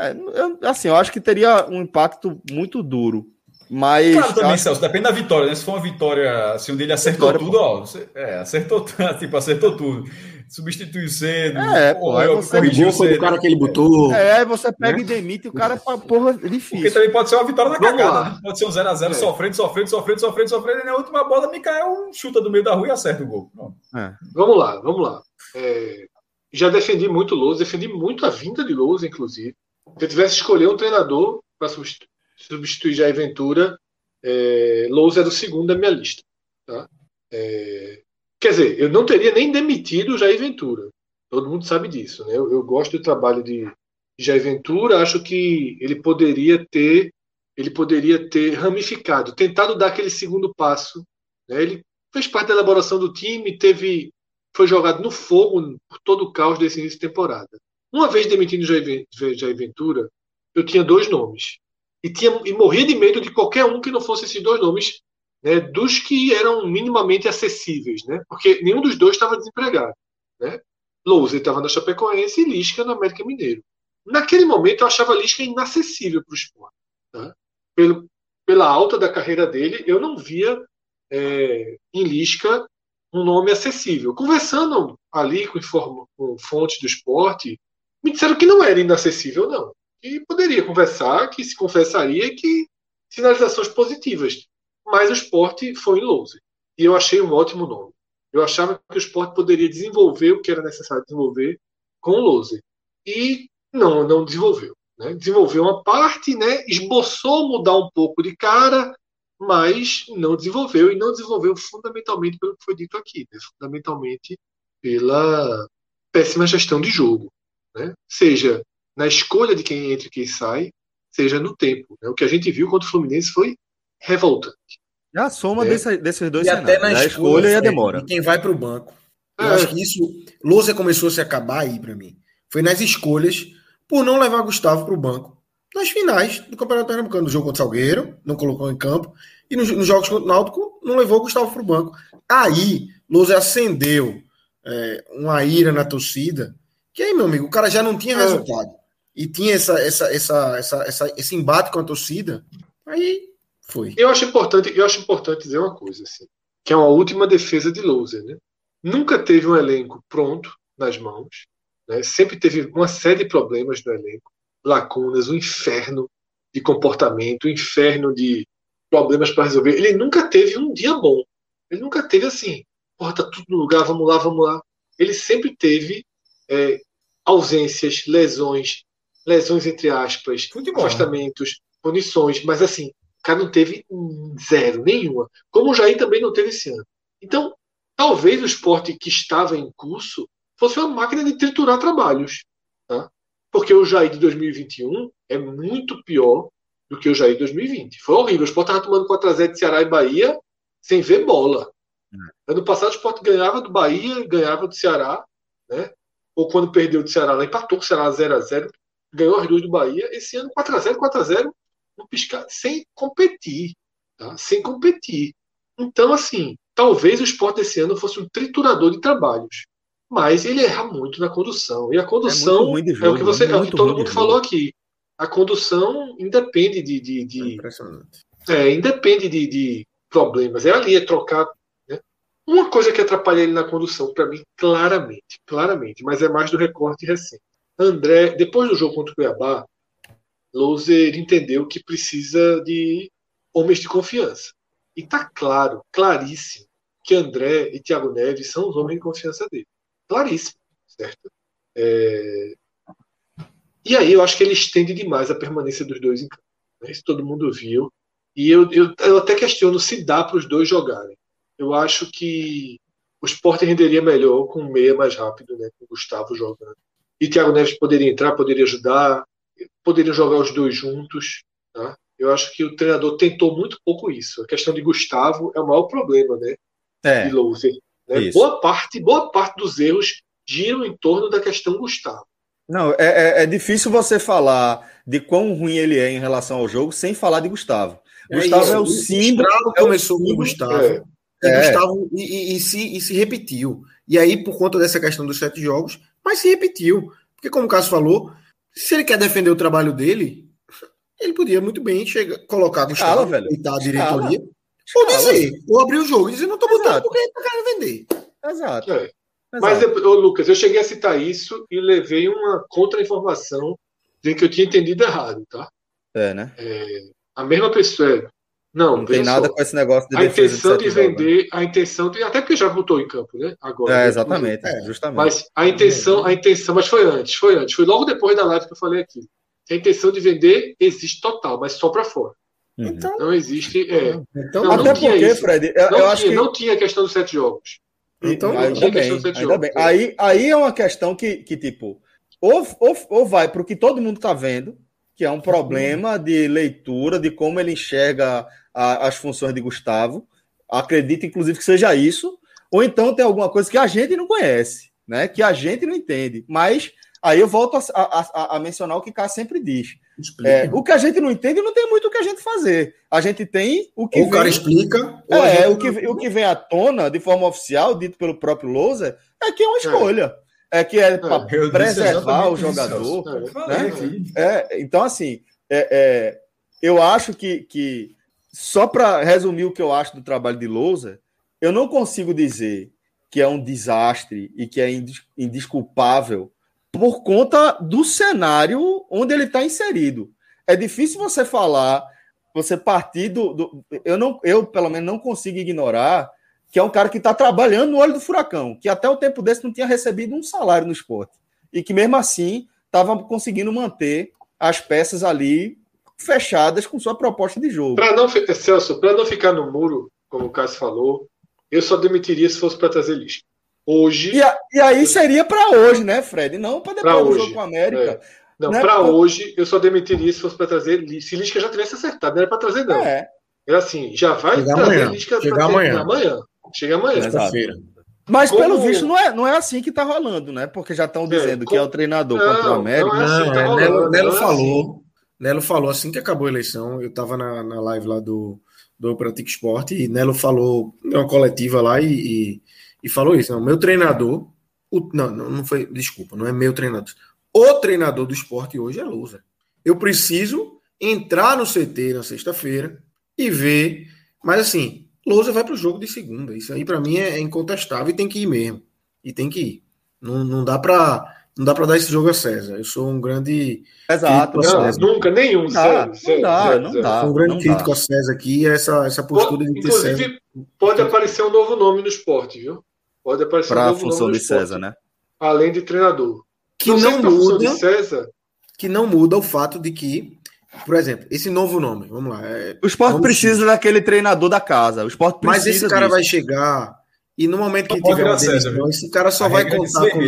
É, eu, assim, eu acho que teria um impacto muito duro. Mas. Claro, também, acho... Celso, depende da vitória, né? Se for uma vitória, assim, onde ele acertou vitória, tudo, pô. ó. É, acertou, tipo, acertou tudo. Substituiu cedo, é, pô, aí você corrigiu cedo. o cara que ele botou. É, aí você pega né? e demite o cara pra porra difícil. Porque também pode ser uma vitória na Vamos cagada, né? Pode ser um 0x0 é. sofrendo, sofrendo, sofrendo, sofrendo, sofrendo, e na última bola, Mikael chuta do meio da rua e acerta o gol. É. Vamos lá, vamos lá. É, já defendi muito Lousa, defendi muito a vinda de Lousa, inclusive. Se eu tivesse escolher um treinador para substituir substituir Jair Ventura, é, Lousa era o segundo da minha lista. Tá? É, quer dizer, eu não teria nem demitido o Jair Ventura. Todo mundo sabe disso. Né? Eu, eu gosto do trabalho de Jair Ventura, acho que ele poderia ter ele poderia ter ramificado, tentado dar aquele segundo passo. Né? Ele fez parte da elaboração do time, teve foi jogado no fogo por todo o caos desse início de temporada. Uma vez demitindo Jair, Ventura, eu tinha dois nomes e, tinha, e morria de medo de qualquer um que não fosse esses dois nomes, né, dos que eram minimamente acessíveis, né, porque nenhum dos dois estava desempregado. Né? Lousa estava na Chapecoense e Lisca no América Mineiro. Naquele momento eu achava Lisca inacessível para o esporte. Tá? Pelo, pela alta da carreira dele, eu não via é, em Lisca um nome acessível. Conversando ali com, com fontes do esporte, me disseram que não era inacessível, não que poderia conversar, que se confessaria que sinalizações positivas. Mas o esporte foi em Lousa. E eu achei um ótimo nome. Eu achava que o esporte poderia desenvolver o que era necessário desenvolver com o. E não, não desenvolveu. Né? Desenvolveu uma parte, né? esboçou mudar um pouco de cara, mas não desenvolveu. E não desenvolveu fundamentalmente pelo que foi dito aqui. Né? Fundamentalmente pela péssima gestão de jogo. Né? Seja na escolha de quem entra e quem sai, seja no tempo. Né? O que a gente viu contra o Fluminense foi revoltante. É a soma é. desse, desses dois e cenários. Até na a escolha, e a demora. E quem vai para o banco. Eu é. acho que isso. Lousa começou a se acabar aí para mim. Foi nas escolhas por não levar Gustavo para o banco. Nas finais do Campeonato Pernambucano, no jogo contra o Salgueiro, não colocou em campo. E nos, nos jogos contra o Náutico, não levou o Gustavo para o banco. Aí, Lousa acendeu é, uma ira na torcida. Que aí, meu amigo, o cara já não tinha é. resultado e tinha essa, essa, essa, essa, essa, esse embate com a torcida, aí foi. Eu acho importante, eu acho importante dizer uma coisa, assim, que é uma última defesa de Loser, né? Nunca teve um elenco pronto nas mãos, né? sempre teve uma série de problemas no elenco, lacunas, um inferno de comportamento, um inferno de problemas para resolver. Ele nunca teve um dia bom. Ele nunca teve assim, porra, tá tudo no lugar, vamos lá, vamos lá. Ele sempre teve é, ausências, lesões, lesões entre aspas, Futebol, afastamentos, né? punições, mas assim, o cara não teve zero, nenhuma. Como o Jair também não teve esse ano. Então, talvez o esporte que estava em curso fosse uma máquina de triturar trabalhos. Tá? Porque o Jair de 2021 é muito pior do que o Jair de 2020. Foi horrível. O esporte estava tomando 4x0 de Ceará e Bahia sem ver bola. É. Ano passado o esporte ganhava do Bahia, ganhava do Ceará, né? Ou quando perdeu do Ceará, lá empatou com o Ceará 0x0 ganhou as duas do Bahia. Esse ano 4x0, 4x0, no piscar, sem competir. Tá? Sem competir. Então, assim, talvez o esporte esse ano fosse um triturador de trabalhos. Mas ele erra muito na condução. E a condução é, é o que, você, é, o que todo mundo falou aqui. a condução independe de. de, de é impressionante. É, independe de, de problemas. É ali, é trocar. Uma coisa que atrapalha ele na condução, para mim, claramente, claramente, mas é mais do recorte recente. André, depois do jogo contra o Cuiabá, Louser entendeu que precisa de homens de confiança. E tá claro, claríssimo, que André e Thiago Neves são os homens de confiança dele. Claríssimo, certo? É, e aí eu acho que ele estende demais a permanência dos dois em campo. Né? Isso todo mundo viu. E eu, eu, eu até questiono se dá para os dois jogarem. Eu acho que o Sport renderia melhor com o meia mais rápido, né? com o Gustavo jogando. E Thiago Neves poderia entrar, poderia ajudar, poderiam jogar os dois juntos. Tá? Eu acho que o treinador tentou muito pouco isso. A questão de Gustavo é o maior problema né? É, de Louser. Né? Boa, parte, boa parte dos erros giram em torno da questão Gustavo. Não, é, é, é, difícil você falar de quão ruim ele é em relação ao jogo sem falar de Gustavo. É Gustavo isso, é o símbolo. O é começou com o Gustavo. É. E, é. Gustavo e, e, e, se, e se repetiu. E aí, por conta dessa questão dos sete jogos, mas se repetiu. Porque, como o Cássio falou, se ele quer defender o trabalho dele, ele podia muito bem chegar, colocar Gustavo, velho. a diretoria, ou dizer, ou abrir o jogo e dizer, não estou botando porque ele tá querendo vender. Exato. É. Mas, ô, Lucas, eu cheguei a citar isso e levei uma contra-informação de que eu tinha entendido errado, tá? É, né? É, a mesma pessoa. É, não, não tem nada só, com esse negócio de A intenção de, de vender, a intenção de. Até porque já voltou em campo, né? Agora. É, exatamente, é, justamente. Mas a intenção, a intenção, mas foi antes, foi antes, foi logo depois da live que eu falei aqui. A intenção de vender existe total, mas só para fora. Uhum. Então, não existe. É, então, não, até não porque, isso. Fred, eu, não, eu tinha, acho que... não tinha a questão dos sete jogos. Então, ainda bem, ainda bem. Aí, aí é uma questão que, que tipo, ou, ou, ou vai para o que todo mundo está vendo, que é um problema de leitura, de como ele enxerga a, as funções de Gustavo. Acredito, inclusive, que seja isso. Ou então tem alguma coisa que a gente não conhece, né? Que a gente não entende. Mas aí eu volto a, a, a mencionar o que Cá sempre diz. É, o que a gente não entende não tem muito o que a gente fazer. A gente tem o que. Ou vem, o cara explica. É, o, que, o que vem à tona de forma oficial, dito pelo próprio Lousa, é que é uma é. escolha. É, é que é para preservar o jogador. Né? É, então, assim, é, é, eu acho que, que só para resumir o que eu acho do trabalho de Lousa, eu não consigo dizer que é um desastre e que é indisculpável por conta do cenário onde ele está inserido. É difícil você falar, você partir do, do, eu não, eu pelo menos não consigo ignorar que é um cara que está trabalhando no olho do furacão, que até o tempo desse não tinha recebido um salário no esporte e que mesmo assim estava conseguindo manter as peças ali fechadas com sua proposta de jogo. Para não, Celso, para não ficar no muro, como o Cássio falou, eu só demitiria se fosse para trazer lixo hoje. E, a, e aí seria para hoje, né, Fred? Não para depois do jogo com a América. É. Não, né? para hoje eu só demitiria se fosse para trazer. Se Lisca já tivesse acertado, não era para trazer, não. É. Era assim, já vai Chega trazer amanhã. Lisca Chega amanhã. amanhã. Chega amanhã. Mas Como... pelo visto não é, não é assim que tá rolando, né? Porque já estão é, dizendo é, que é o treinador não, contra o América. Não, é assim não tá rolando, Nelo, Nelo é falou. Nelo falou assim que acabou a eleição. Eu estava na, na live lá do, do Pratique Esporte e Nelo falou uma coletiva lá e, e e falou isso. Não, meu treinador, o, não, não foi, desculpa, não é meu treinador. O treinador do esporte hoje é Lousa. Eu preciso entrar no CT na sexta-feira e ver. Mas assim, Lousa vai para o jogo de segunda. Isso aí para mim é incontestável e tem que ir mesmo. E tem que ir. Não, não dá para não dá para dar esse jogo a César. Eu sou um grande. Exato. Não, nunca, nenhum. Não dá, não dá, não dá. Sou um grande crítico dá. a César aqui, essa, essa postura pode, de ter Inclusive, César. pode aparecer um novo nome no esporte, viu? Pode aparecer para um a função de César, né? Além de treinador. Que não, não muda. César, que não muda o fato de que, por exemplo, esse novo nome, vamos lá. É, o esporte precisa daquele treinador da casa. O esporte Mas esse cara disso. vai chegar e no momento que tiver uma demissão, esse cara só vai contar com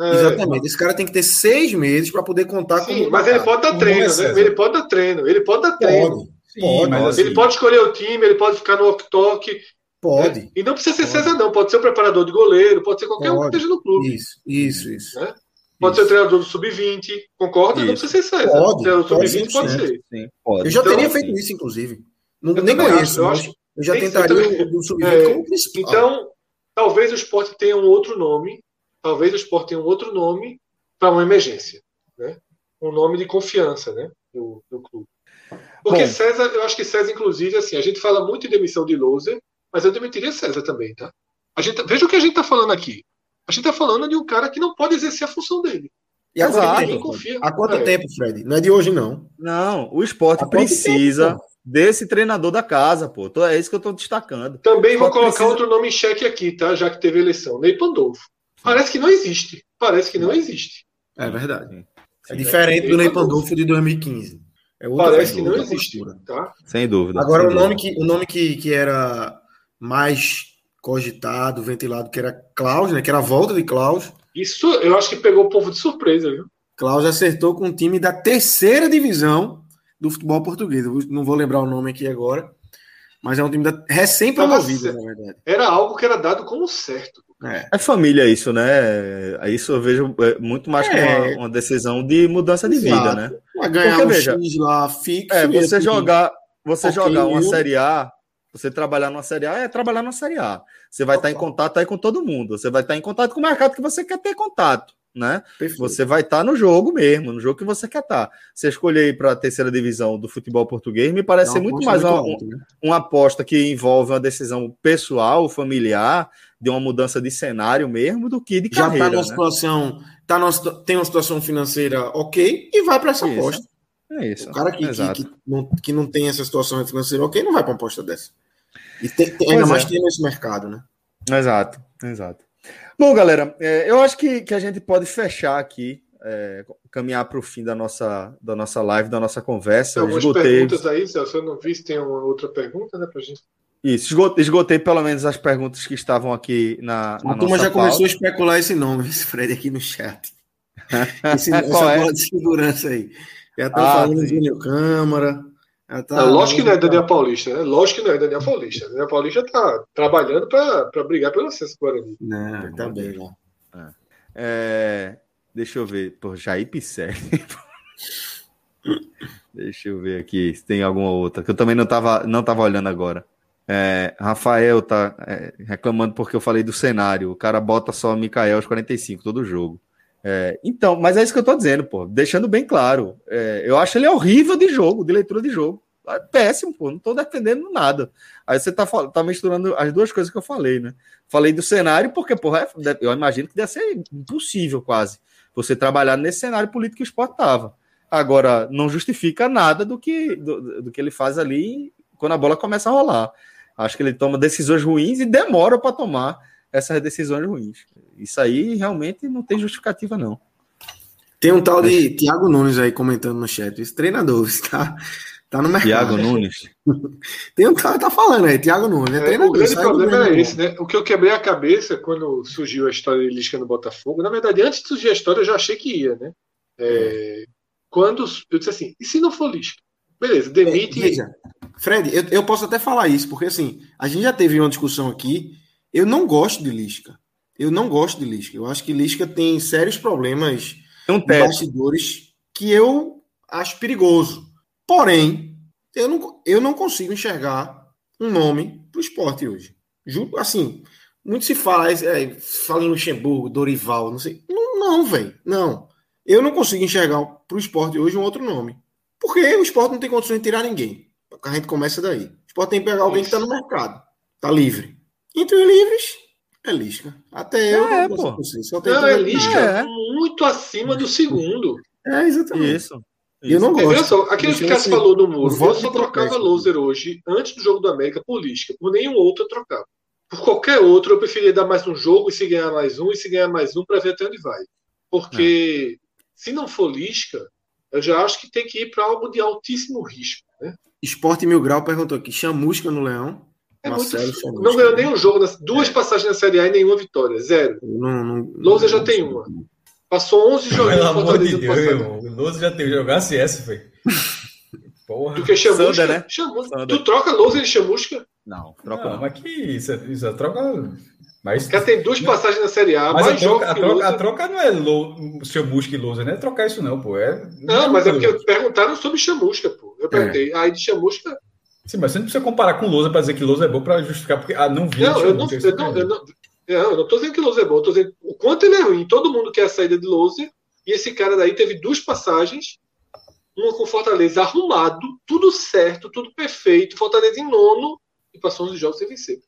é. Exatamente. Esse cara tem que ter seis meses para poder contar Sim, com. Mas ele pode dar treino, né? Ele pode dar treino. Ele pode dar treino. Pode. Sim, pode. Assim... Ele pode escolher o time, ele pode ficar no walk-talk, Pode. Né? E não precisa ser pode. César, não. Pode ser o preparador de goleiro, pode ser qualquer pode. um que esteja no clube. Isso, isso, isso. Né? Pode isso. ser o treinador do Sub-20, concorda? Isso. Não precisa ser César. Pode. O Sub-20 pode ser. Sim, pode. Eu já então, teria assim, feito isso, inclusive. Não, nem conheço. Eu, acho, eu já tentaria o do Sub-20 é, como principal. Então, talvez o esporte tenha um outro nome. Talvez o esporte tenha um outro nome para uma emergência. Né? Um nome de confiança, né? do, do clube. Porque Bom, César, eu acho que César, inclusive, assim, a gente fala muito em demissão de loser, mas eu demitiria César também, tá? A gente, veja o que a gente está falando aqui. A gente está falando de um cara que não pode exercer a função dele. E há quanto, tempo, confia. há quanto é. tempo, Fred? Não é de hoje, não. Não, o esporte precisa tempo, desse treinador da casa, pô. É isso que eu estou destacando. Também vou colocar precisa... outro nome em xeque aqui, tá? Já que teve eleição. Ney Pandolfo. Parece que não existe. Parece que não existe. É verdade. É diferente do Ney Pandolfo de 2015. É Parece que não existe. Tá? Sem dúvida. Agora, sem o nome, dúvida. que, o nome que, que era mais cogitado, ventilado, que era Klaus, né? Que era a volta de Klaus. Isso eu acho que pegou o povo de surpresa, viu? Klaus acertou com um time da terceira divisão do futebol português. Eu não vou lembrar o nome aqui agora, mas é um time da... recém-promovido, na verdade. Era algo que era dado como certo. É. é família isso, né? Isso eu vejo é, muito mais é. como uma, uma, decisão de mudança de Exato. vida, né? Vai ganhar Porque, um veja, X lá fixo. É, você jogar, você jogar uma Série A, você trabalhar numa Série A é trabalhar na Série A. Você vai estar em contato aí com todo mundo. Você vai estar em contato com o mercado que você quer ter contato né? Perfeito. Você vai estar tá no jogo mesmo, no jogo que você quer estar. Tá. Você escolher para a terceira divisão do futebol português me parece é ser muito mais uma, alto, né? uma, aposta que envolve uma decisão pessoal, familiar, de uma mudança de cenário mesmo, do que de Já carreira. Já está numa né? situação, tá numa, tem uma situação financeira ok e vai para essa isso. aposta. É isso. O cara que, que, que, não, que não tem essa situação financeira ok não vai para uma aposta dessa. E tem, tem ainda é. mais tem nesse mercado, né? Exato, exato. Bom, galera, é, eu acho que, que a gente pode fechar aqui, é, caminhar para o fim da nossa, da nossa live, da nossa conversa. Tem algumas esgotei... perguntas aí, se eu não vi se tem uma outra pergunta, né, para gente. Isso, esgotei pelo menos as perguntas que estavam aqui na. na a turma já pauta. começou a especular esse nome, esse Fred aqui no chat. Esse, essa é? bola de segurança aí. Já estão ah, falando de Júnior Câmara. Tá, não, lógico que não é Daniel Paulista, né? Lógico que não é Daniel Paulista. Daniel Paulista tá trabalhando para brigar pelo acesso para Guarani. Não, tá bem lá. É. é, deixa eu ver. Pô, Jair Pisser. deixa eu ver aqui se tem alguma outra. Que eu também não tava, não tava olhando agora. É, Rafael tá é, reclamando porque eu falei do cenário. O cara bota só Mikael aos 45 todo jogo. É, então, mas é isso que eu tô dizendo, pô. Deixando bem claro. É, eu acho ele horrível de jogo, de leitura de jogo. É péssimo, pô. Não tô defendendo nada. Aí você tá, tá misturando as duas coisas que eu falei, né? Falei do cenário, porque, porra, é, eu imagino que deve ser impossível quase você trabalhar nesse cenário político que o esporte tava. Agora, não justifica nada do que, do, do que ele faz ali quando a bola começa a rolar. Acho que ele toma decisões ruins e demora para tomar essas decisões ruins. Isso aí realmente não tem justificativa, não. Tem um tal de Tiago Nunes aí comentando no chat. Esse treinador está tá no mercado. Tiago Nunes. Tem um cara que tá falando aí, Tiago Nunes. É, é o grande problema é esse, né? O que eu quebrei a cabeça quando surgiu a história de Lisca no Botafogo, na verdade, antes de surgir a história, eu já achei que ia, né? É, quando eu disse assim, e se não for Lisca? Beleza, demite. É, veja, Fred, eu, eu posso até falar isso, porque assim, a gente já teve uma discussão aqui eu não gosto de Lisca. Eu não gosto de Lisca. Eu acho que Lisca tem sérios problemas um de bastidores que eu acho perigoso. Porém, eu não, eu não consigo enxergar um nome para o esporte hoje. Assim, muito se fala, é, fala em Luxemburgo, Dorival, não sei. Não, não velho. Não. Eu não consigo enxergar para o esporte hoje um outro nome. Porque o esporte não tem condições de tirar ninguém. A gente começa daí. O esporte tem que pegar alguém que está no mercado. Está livre. Entre os livres, é Lisca. Até eu é, não pô. Só não, é Lisca é. muito acima do segundo. É, exatamente. Isso. E eu não gosto. Só, aquilo que o Cássio falou do muro, eu só trocava loser hoje, antes do jogo do América, por Lisca. Por nenhum outro eu trocava. Por qualquer outro, eu preferia dar mais um jogo e se ganhar mais um, e se ganhar mais um, para ver até onde vai. Porque é. se não for Lisca, eu já acho que tem que ir para algo de altíssimo risco. Né? Esporte Mil Grau perguntou aqui: chamusca no Leão? É muito, não ganhou nenhum jogo, nas, duas é. passagens na Série A e nenhuma vitória, zero. Não, não, Lousa já tem uma. Passou 11 jogos. Pelo amor de Deus, irmão. Lousa já tem jogar CS, foi. Porra. Tu quer chamusca? Sander, né? chamusca. Tu troca Lousa e chamusca? Não, troca não. não. Mas que isso, isso é troca. Mas, já tem duas passagens na Série A, mas mais a troca, a troca, a troca, não é Lou, Chamusca e Lousa, não é trocar isso não, pô. É, não, não mas é porque perguntaram sobre Chamusca, pô. Eu perguntei, é. aí de Chamusca Sim, mas você não precisa comparar com Lousa para dizer que Lousa é bom para justificar, porque ah, não vi. Não, eu não, eu não, eu não, eu não tô dizendo que Lousa é bom, eu tô dizendo o quanto ele é ruim. Todo mundo quer a saída de Lousa, e esse cara daí teve duas passagens uma com Fortaleza arrumado, tudo certo, tudo perfeito, Fortaleza em nono e passou 11 jogos sem vencer.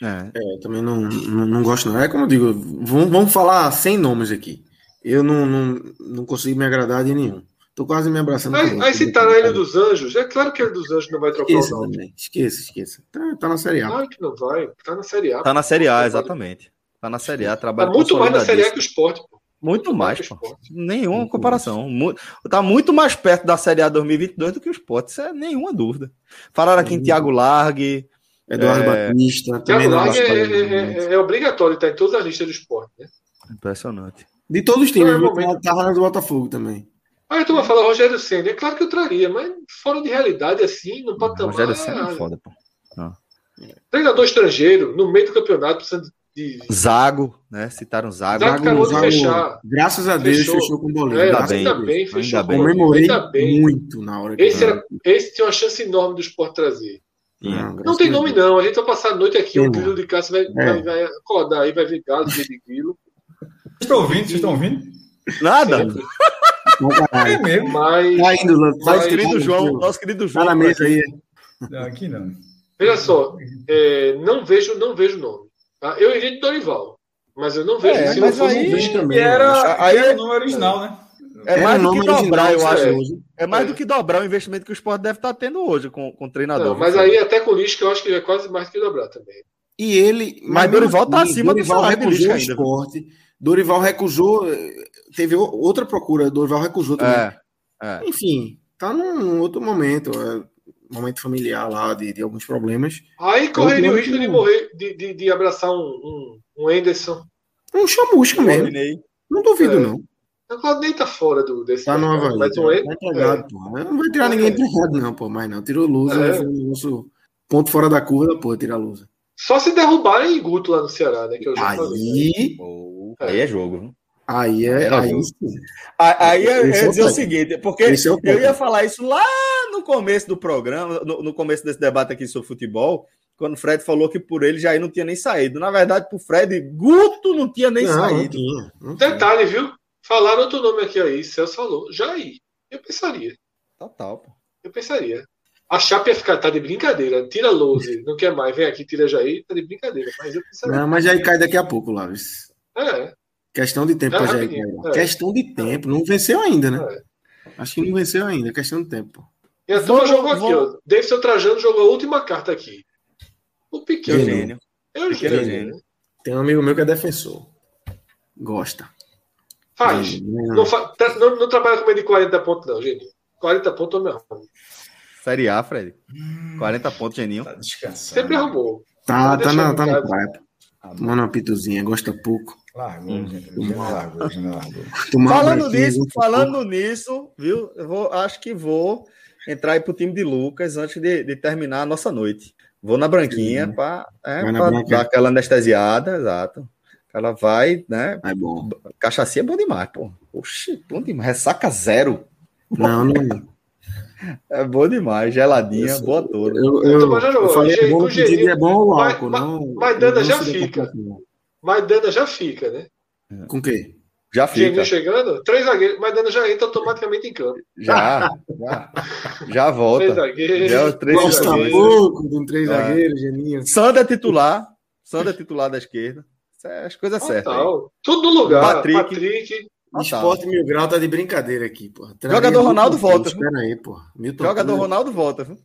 É, é também não, não, não, gosto não. É como eu digo, vamos, vamos falar sem nomes aqui. Eu não, não, não consigo me agradar de nenhum. Tô quase me abraçando. Aí, aí se tá na Ilha dos Anjos, é claro que a Ilha dos Anjos não vai trocar esqueça, o nome. Esqueça, esqueça. Tá, tá na Série A. Claro que não vai. Tá na Série A. Tá na Série A, exatamente. Tá na Série A, trabalha tá muito mais na Série A que o esporte. Pô. Muito, mais, pô. Nenhuma muito comparação. Muito, tá muito mais perto da Série A 2022 do que o esporte. Isso é nenhuma dúvida. Falaram aqui em Thiago Largue. Eduardo é... Batista. Thiago Largue é, é, é, é, obrigatório estar em todas as listas do esporte. Né? Impressionante. De todos os times, eu tava na do Botafogo também. Aí tu vai falar Rogério Senna. É claro que eu traria, mas fora de realidade, assim, no patamar. Rogério Senna é foda, pô. Não. Treinador estrangeiro, no meio do campeonato, precisando de. Zago, né? Citaram Zago. Zago acabou de fechar. Graças a Deus fechou, fechou com o Bolinho. É, ainda bem, bem fechou. Ainda bem. Comemorei bem. muito na hora que esse, era, esse tinha uma chance enorme do Sport trazer. Não, não tem nome, não. A gente vai passar a noite aqui. O grilo de caça vai, é. vai, vai acordar aí, vai vir galo, de grilo. Vocês estão ouvindo? Vocês estão ouvindo? Nada. É mesmo. Mas, tá indo, nosso querido João, nosso querido João. Tá na mesa aí. Não, aqui não. Veja só, é, não vejo, não vejo nome. Tá? Eu iria de Dorival, mas eu não vejo. É, se mas aí, um também, era, aí é o nome original, né? É mais do que dobrar, eu acho. É, é mais do que dobrar o investimento que o esporte deve estar tendo hoje com, com o treinador. Não, mas aí até com o Lisca eu acho que é quase mais do que dobrar também. E ele. Mas, mas Dorival está acima Dorival do salário do Lisca ainda. Esporte. Dorival recusou. Teve outra procura, Dorival recusou também. É, é. Enfim, tá num outro momento. É, momento familiar lá, de, de alguns problemas. Aí correria o risco de morrer, de, de, de abraçar um, um, um Anderson. Um chamusca mesmo. Não duvido, é. não. O Claudinei tá fora do, desse. Tá no Havaí. Mas um tá empregado, é. pô. Não vai tirar é. ninguém empregado, não, pô. Mas não. Tirou luz, é. o nosso ponto fora da curva, pô, tirar luz. Só se derrubarem Guto lá no Ceará, né? Que eu já aí... Falei. Aí é jogo. Aí é. Aí, aí é, é dizer o seguinte, porque é o eu ia falar isso lá no começo do programa, no, no, começo desse debate aqui sobre futebol, quando o Fred falou que por ele já não tinha nem saído. Na verdade, por Fred, Guto não tinha nem não, saído. Não tinha, não Detalhe, viu? Falaram outro nome aqui aí, Celso falou. Jair. Eu pensaria. Total, pô. Eu pensaria. A Chape ia ficar, tá de brincadeira. Tira Lose, não quer mais, vem aqui, tira Jair, tá de brincadeira. Mas eu pensaria. Não, mas Jair cai daqui a pouco, Laves. É. Questão de tempo, é, Jair. É. Questão de tempo. Não venceu ainda, né? É. Acho que não venceu ainda, questão de tempo. E a turma jogou aqui, vou... ó. Davidson Trajano jogou a última carta aqui. O pequeno. Gênio. É o pequeno gênio. Tem um amigo meu que é defensor. Gosta. Faz. Não, fa... Tá, não, não, trabalha com meio de 40 pontos, não, Geninho. 40 pontos eu me arrumo. Série A, Fred. 40 pontos, Geninho. Tá descansando. Sempre arrumou. Tá, tá, na, tá praia. Tomando uma pituzinha, gosta pouco. Largou, hum. gente. Largou, largou. Falando nisso, falando nisso, viu? Eu vou, acho que vou entrar aí pro time de Lucas antes de, de terminar a nossa noite. Vou na branquinha para é, dar aquela anestesiada, exato. Ela vai, né? É bom. Cachaça é bom demais, pô. Oxi, bom demais. Ressaca zero. Não, não. É bom demais, geladinha, eu, boa toda. Eu, eu, eu, eu falei, é bom, é bom o álcool, mas, não. Mas Dana já fica. Mas Dana já fica, né? Com quem? Já fica. Geninho chegando, três zagueiros, mas Dana já entra automaticamente em campo. Já, já, já volta. Três zagueiros. Já, três Gosta zagueiros. pouco de um três é. zagueiros, Geninho. Sandra é titular, Sandra é titular da esquerda. É as coisas certas. Tudo no lugar. Patrick. Patrick. Esporte Mil Grau tá de brincadeira aqui, pô. Jogador Ronaldo volta. Espera aí, pô. Milton Jogador Ronaldo volta, viu?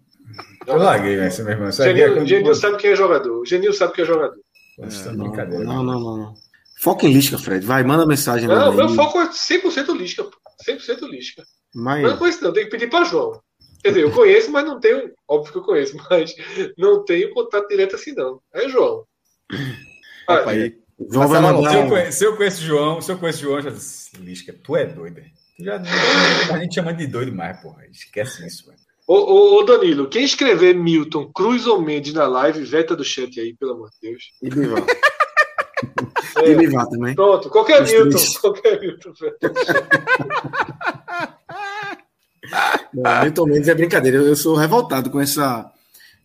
Eu larguei essa, meu irmão. Genil, Genil sabe quem é jogador. Genil sabe quem é jogador. É, não, não, não, não, Foca em Lisca, Fred. Vai, manda mensagem. Não, meu foco é 100% Lisca. 100% Lisca. Mas... Não conheço, não. Tem que pedir para João. Quer dizer, eu conheço, mas não tenho. Óbvio que eu conheço, mas não tenho contato direto assim, não. É João. Aí, João vai mandar. Se eu, conheço, se eu conheço o João, se eu conheço o João, já disse, Lisca, tu é doido. Tu já, a gente chama de doido mais, porra. Esquece isso, velho. Ô, ô, ô, Danilo, quem escrever Milton Cruz ou Mendes na live, veta do chat aí, pelo amor de Deus. E Bivar. É, e Bivar também. Pronto, qualquer Os Milton. Três. Qualquer Milton. Não, Milton Mendes é brincadeira. Eu sou revoltado com essa.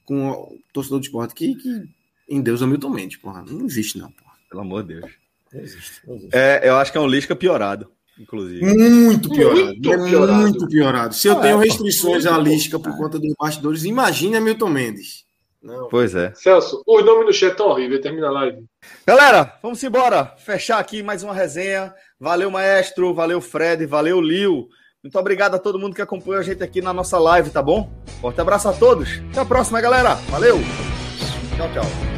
com o torcedor do esporte que, que em Deus é Milton Mendes, porra. Não existe, não, porra. Pelo amor de Deus. Não existe, não existe. É, eu acho que é um Lisca piorado. inclusive. Muito piorado. Muito, é piorado. muito piorado. Se eu ah, tenho é, restrições à lista por conta dos bastidores, imagine Milton Mendes. Não. Pois é. Celso, os nomes no chat estão horríveis. Termina a live. Galera, vamos embora. Fechar aqui mais uma resenha. Valeu, maestro. Valeu, Fred. Valeu, Lio. Muito obrigado a todo mundo que acompanhou a gente aqui na nossa live, tá bom? Forte abraço a todos. Até a próxima, galera. Valeu. Tchau, tchau.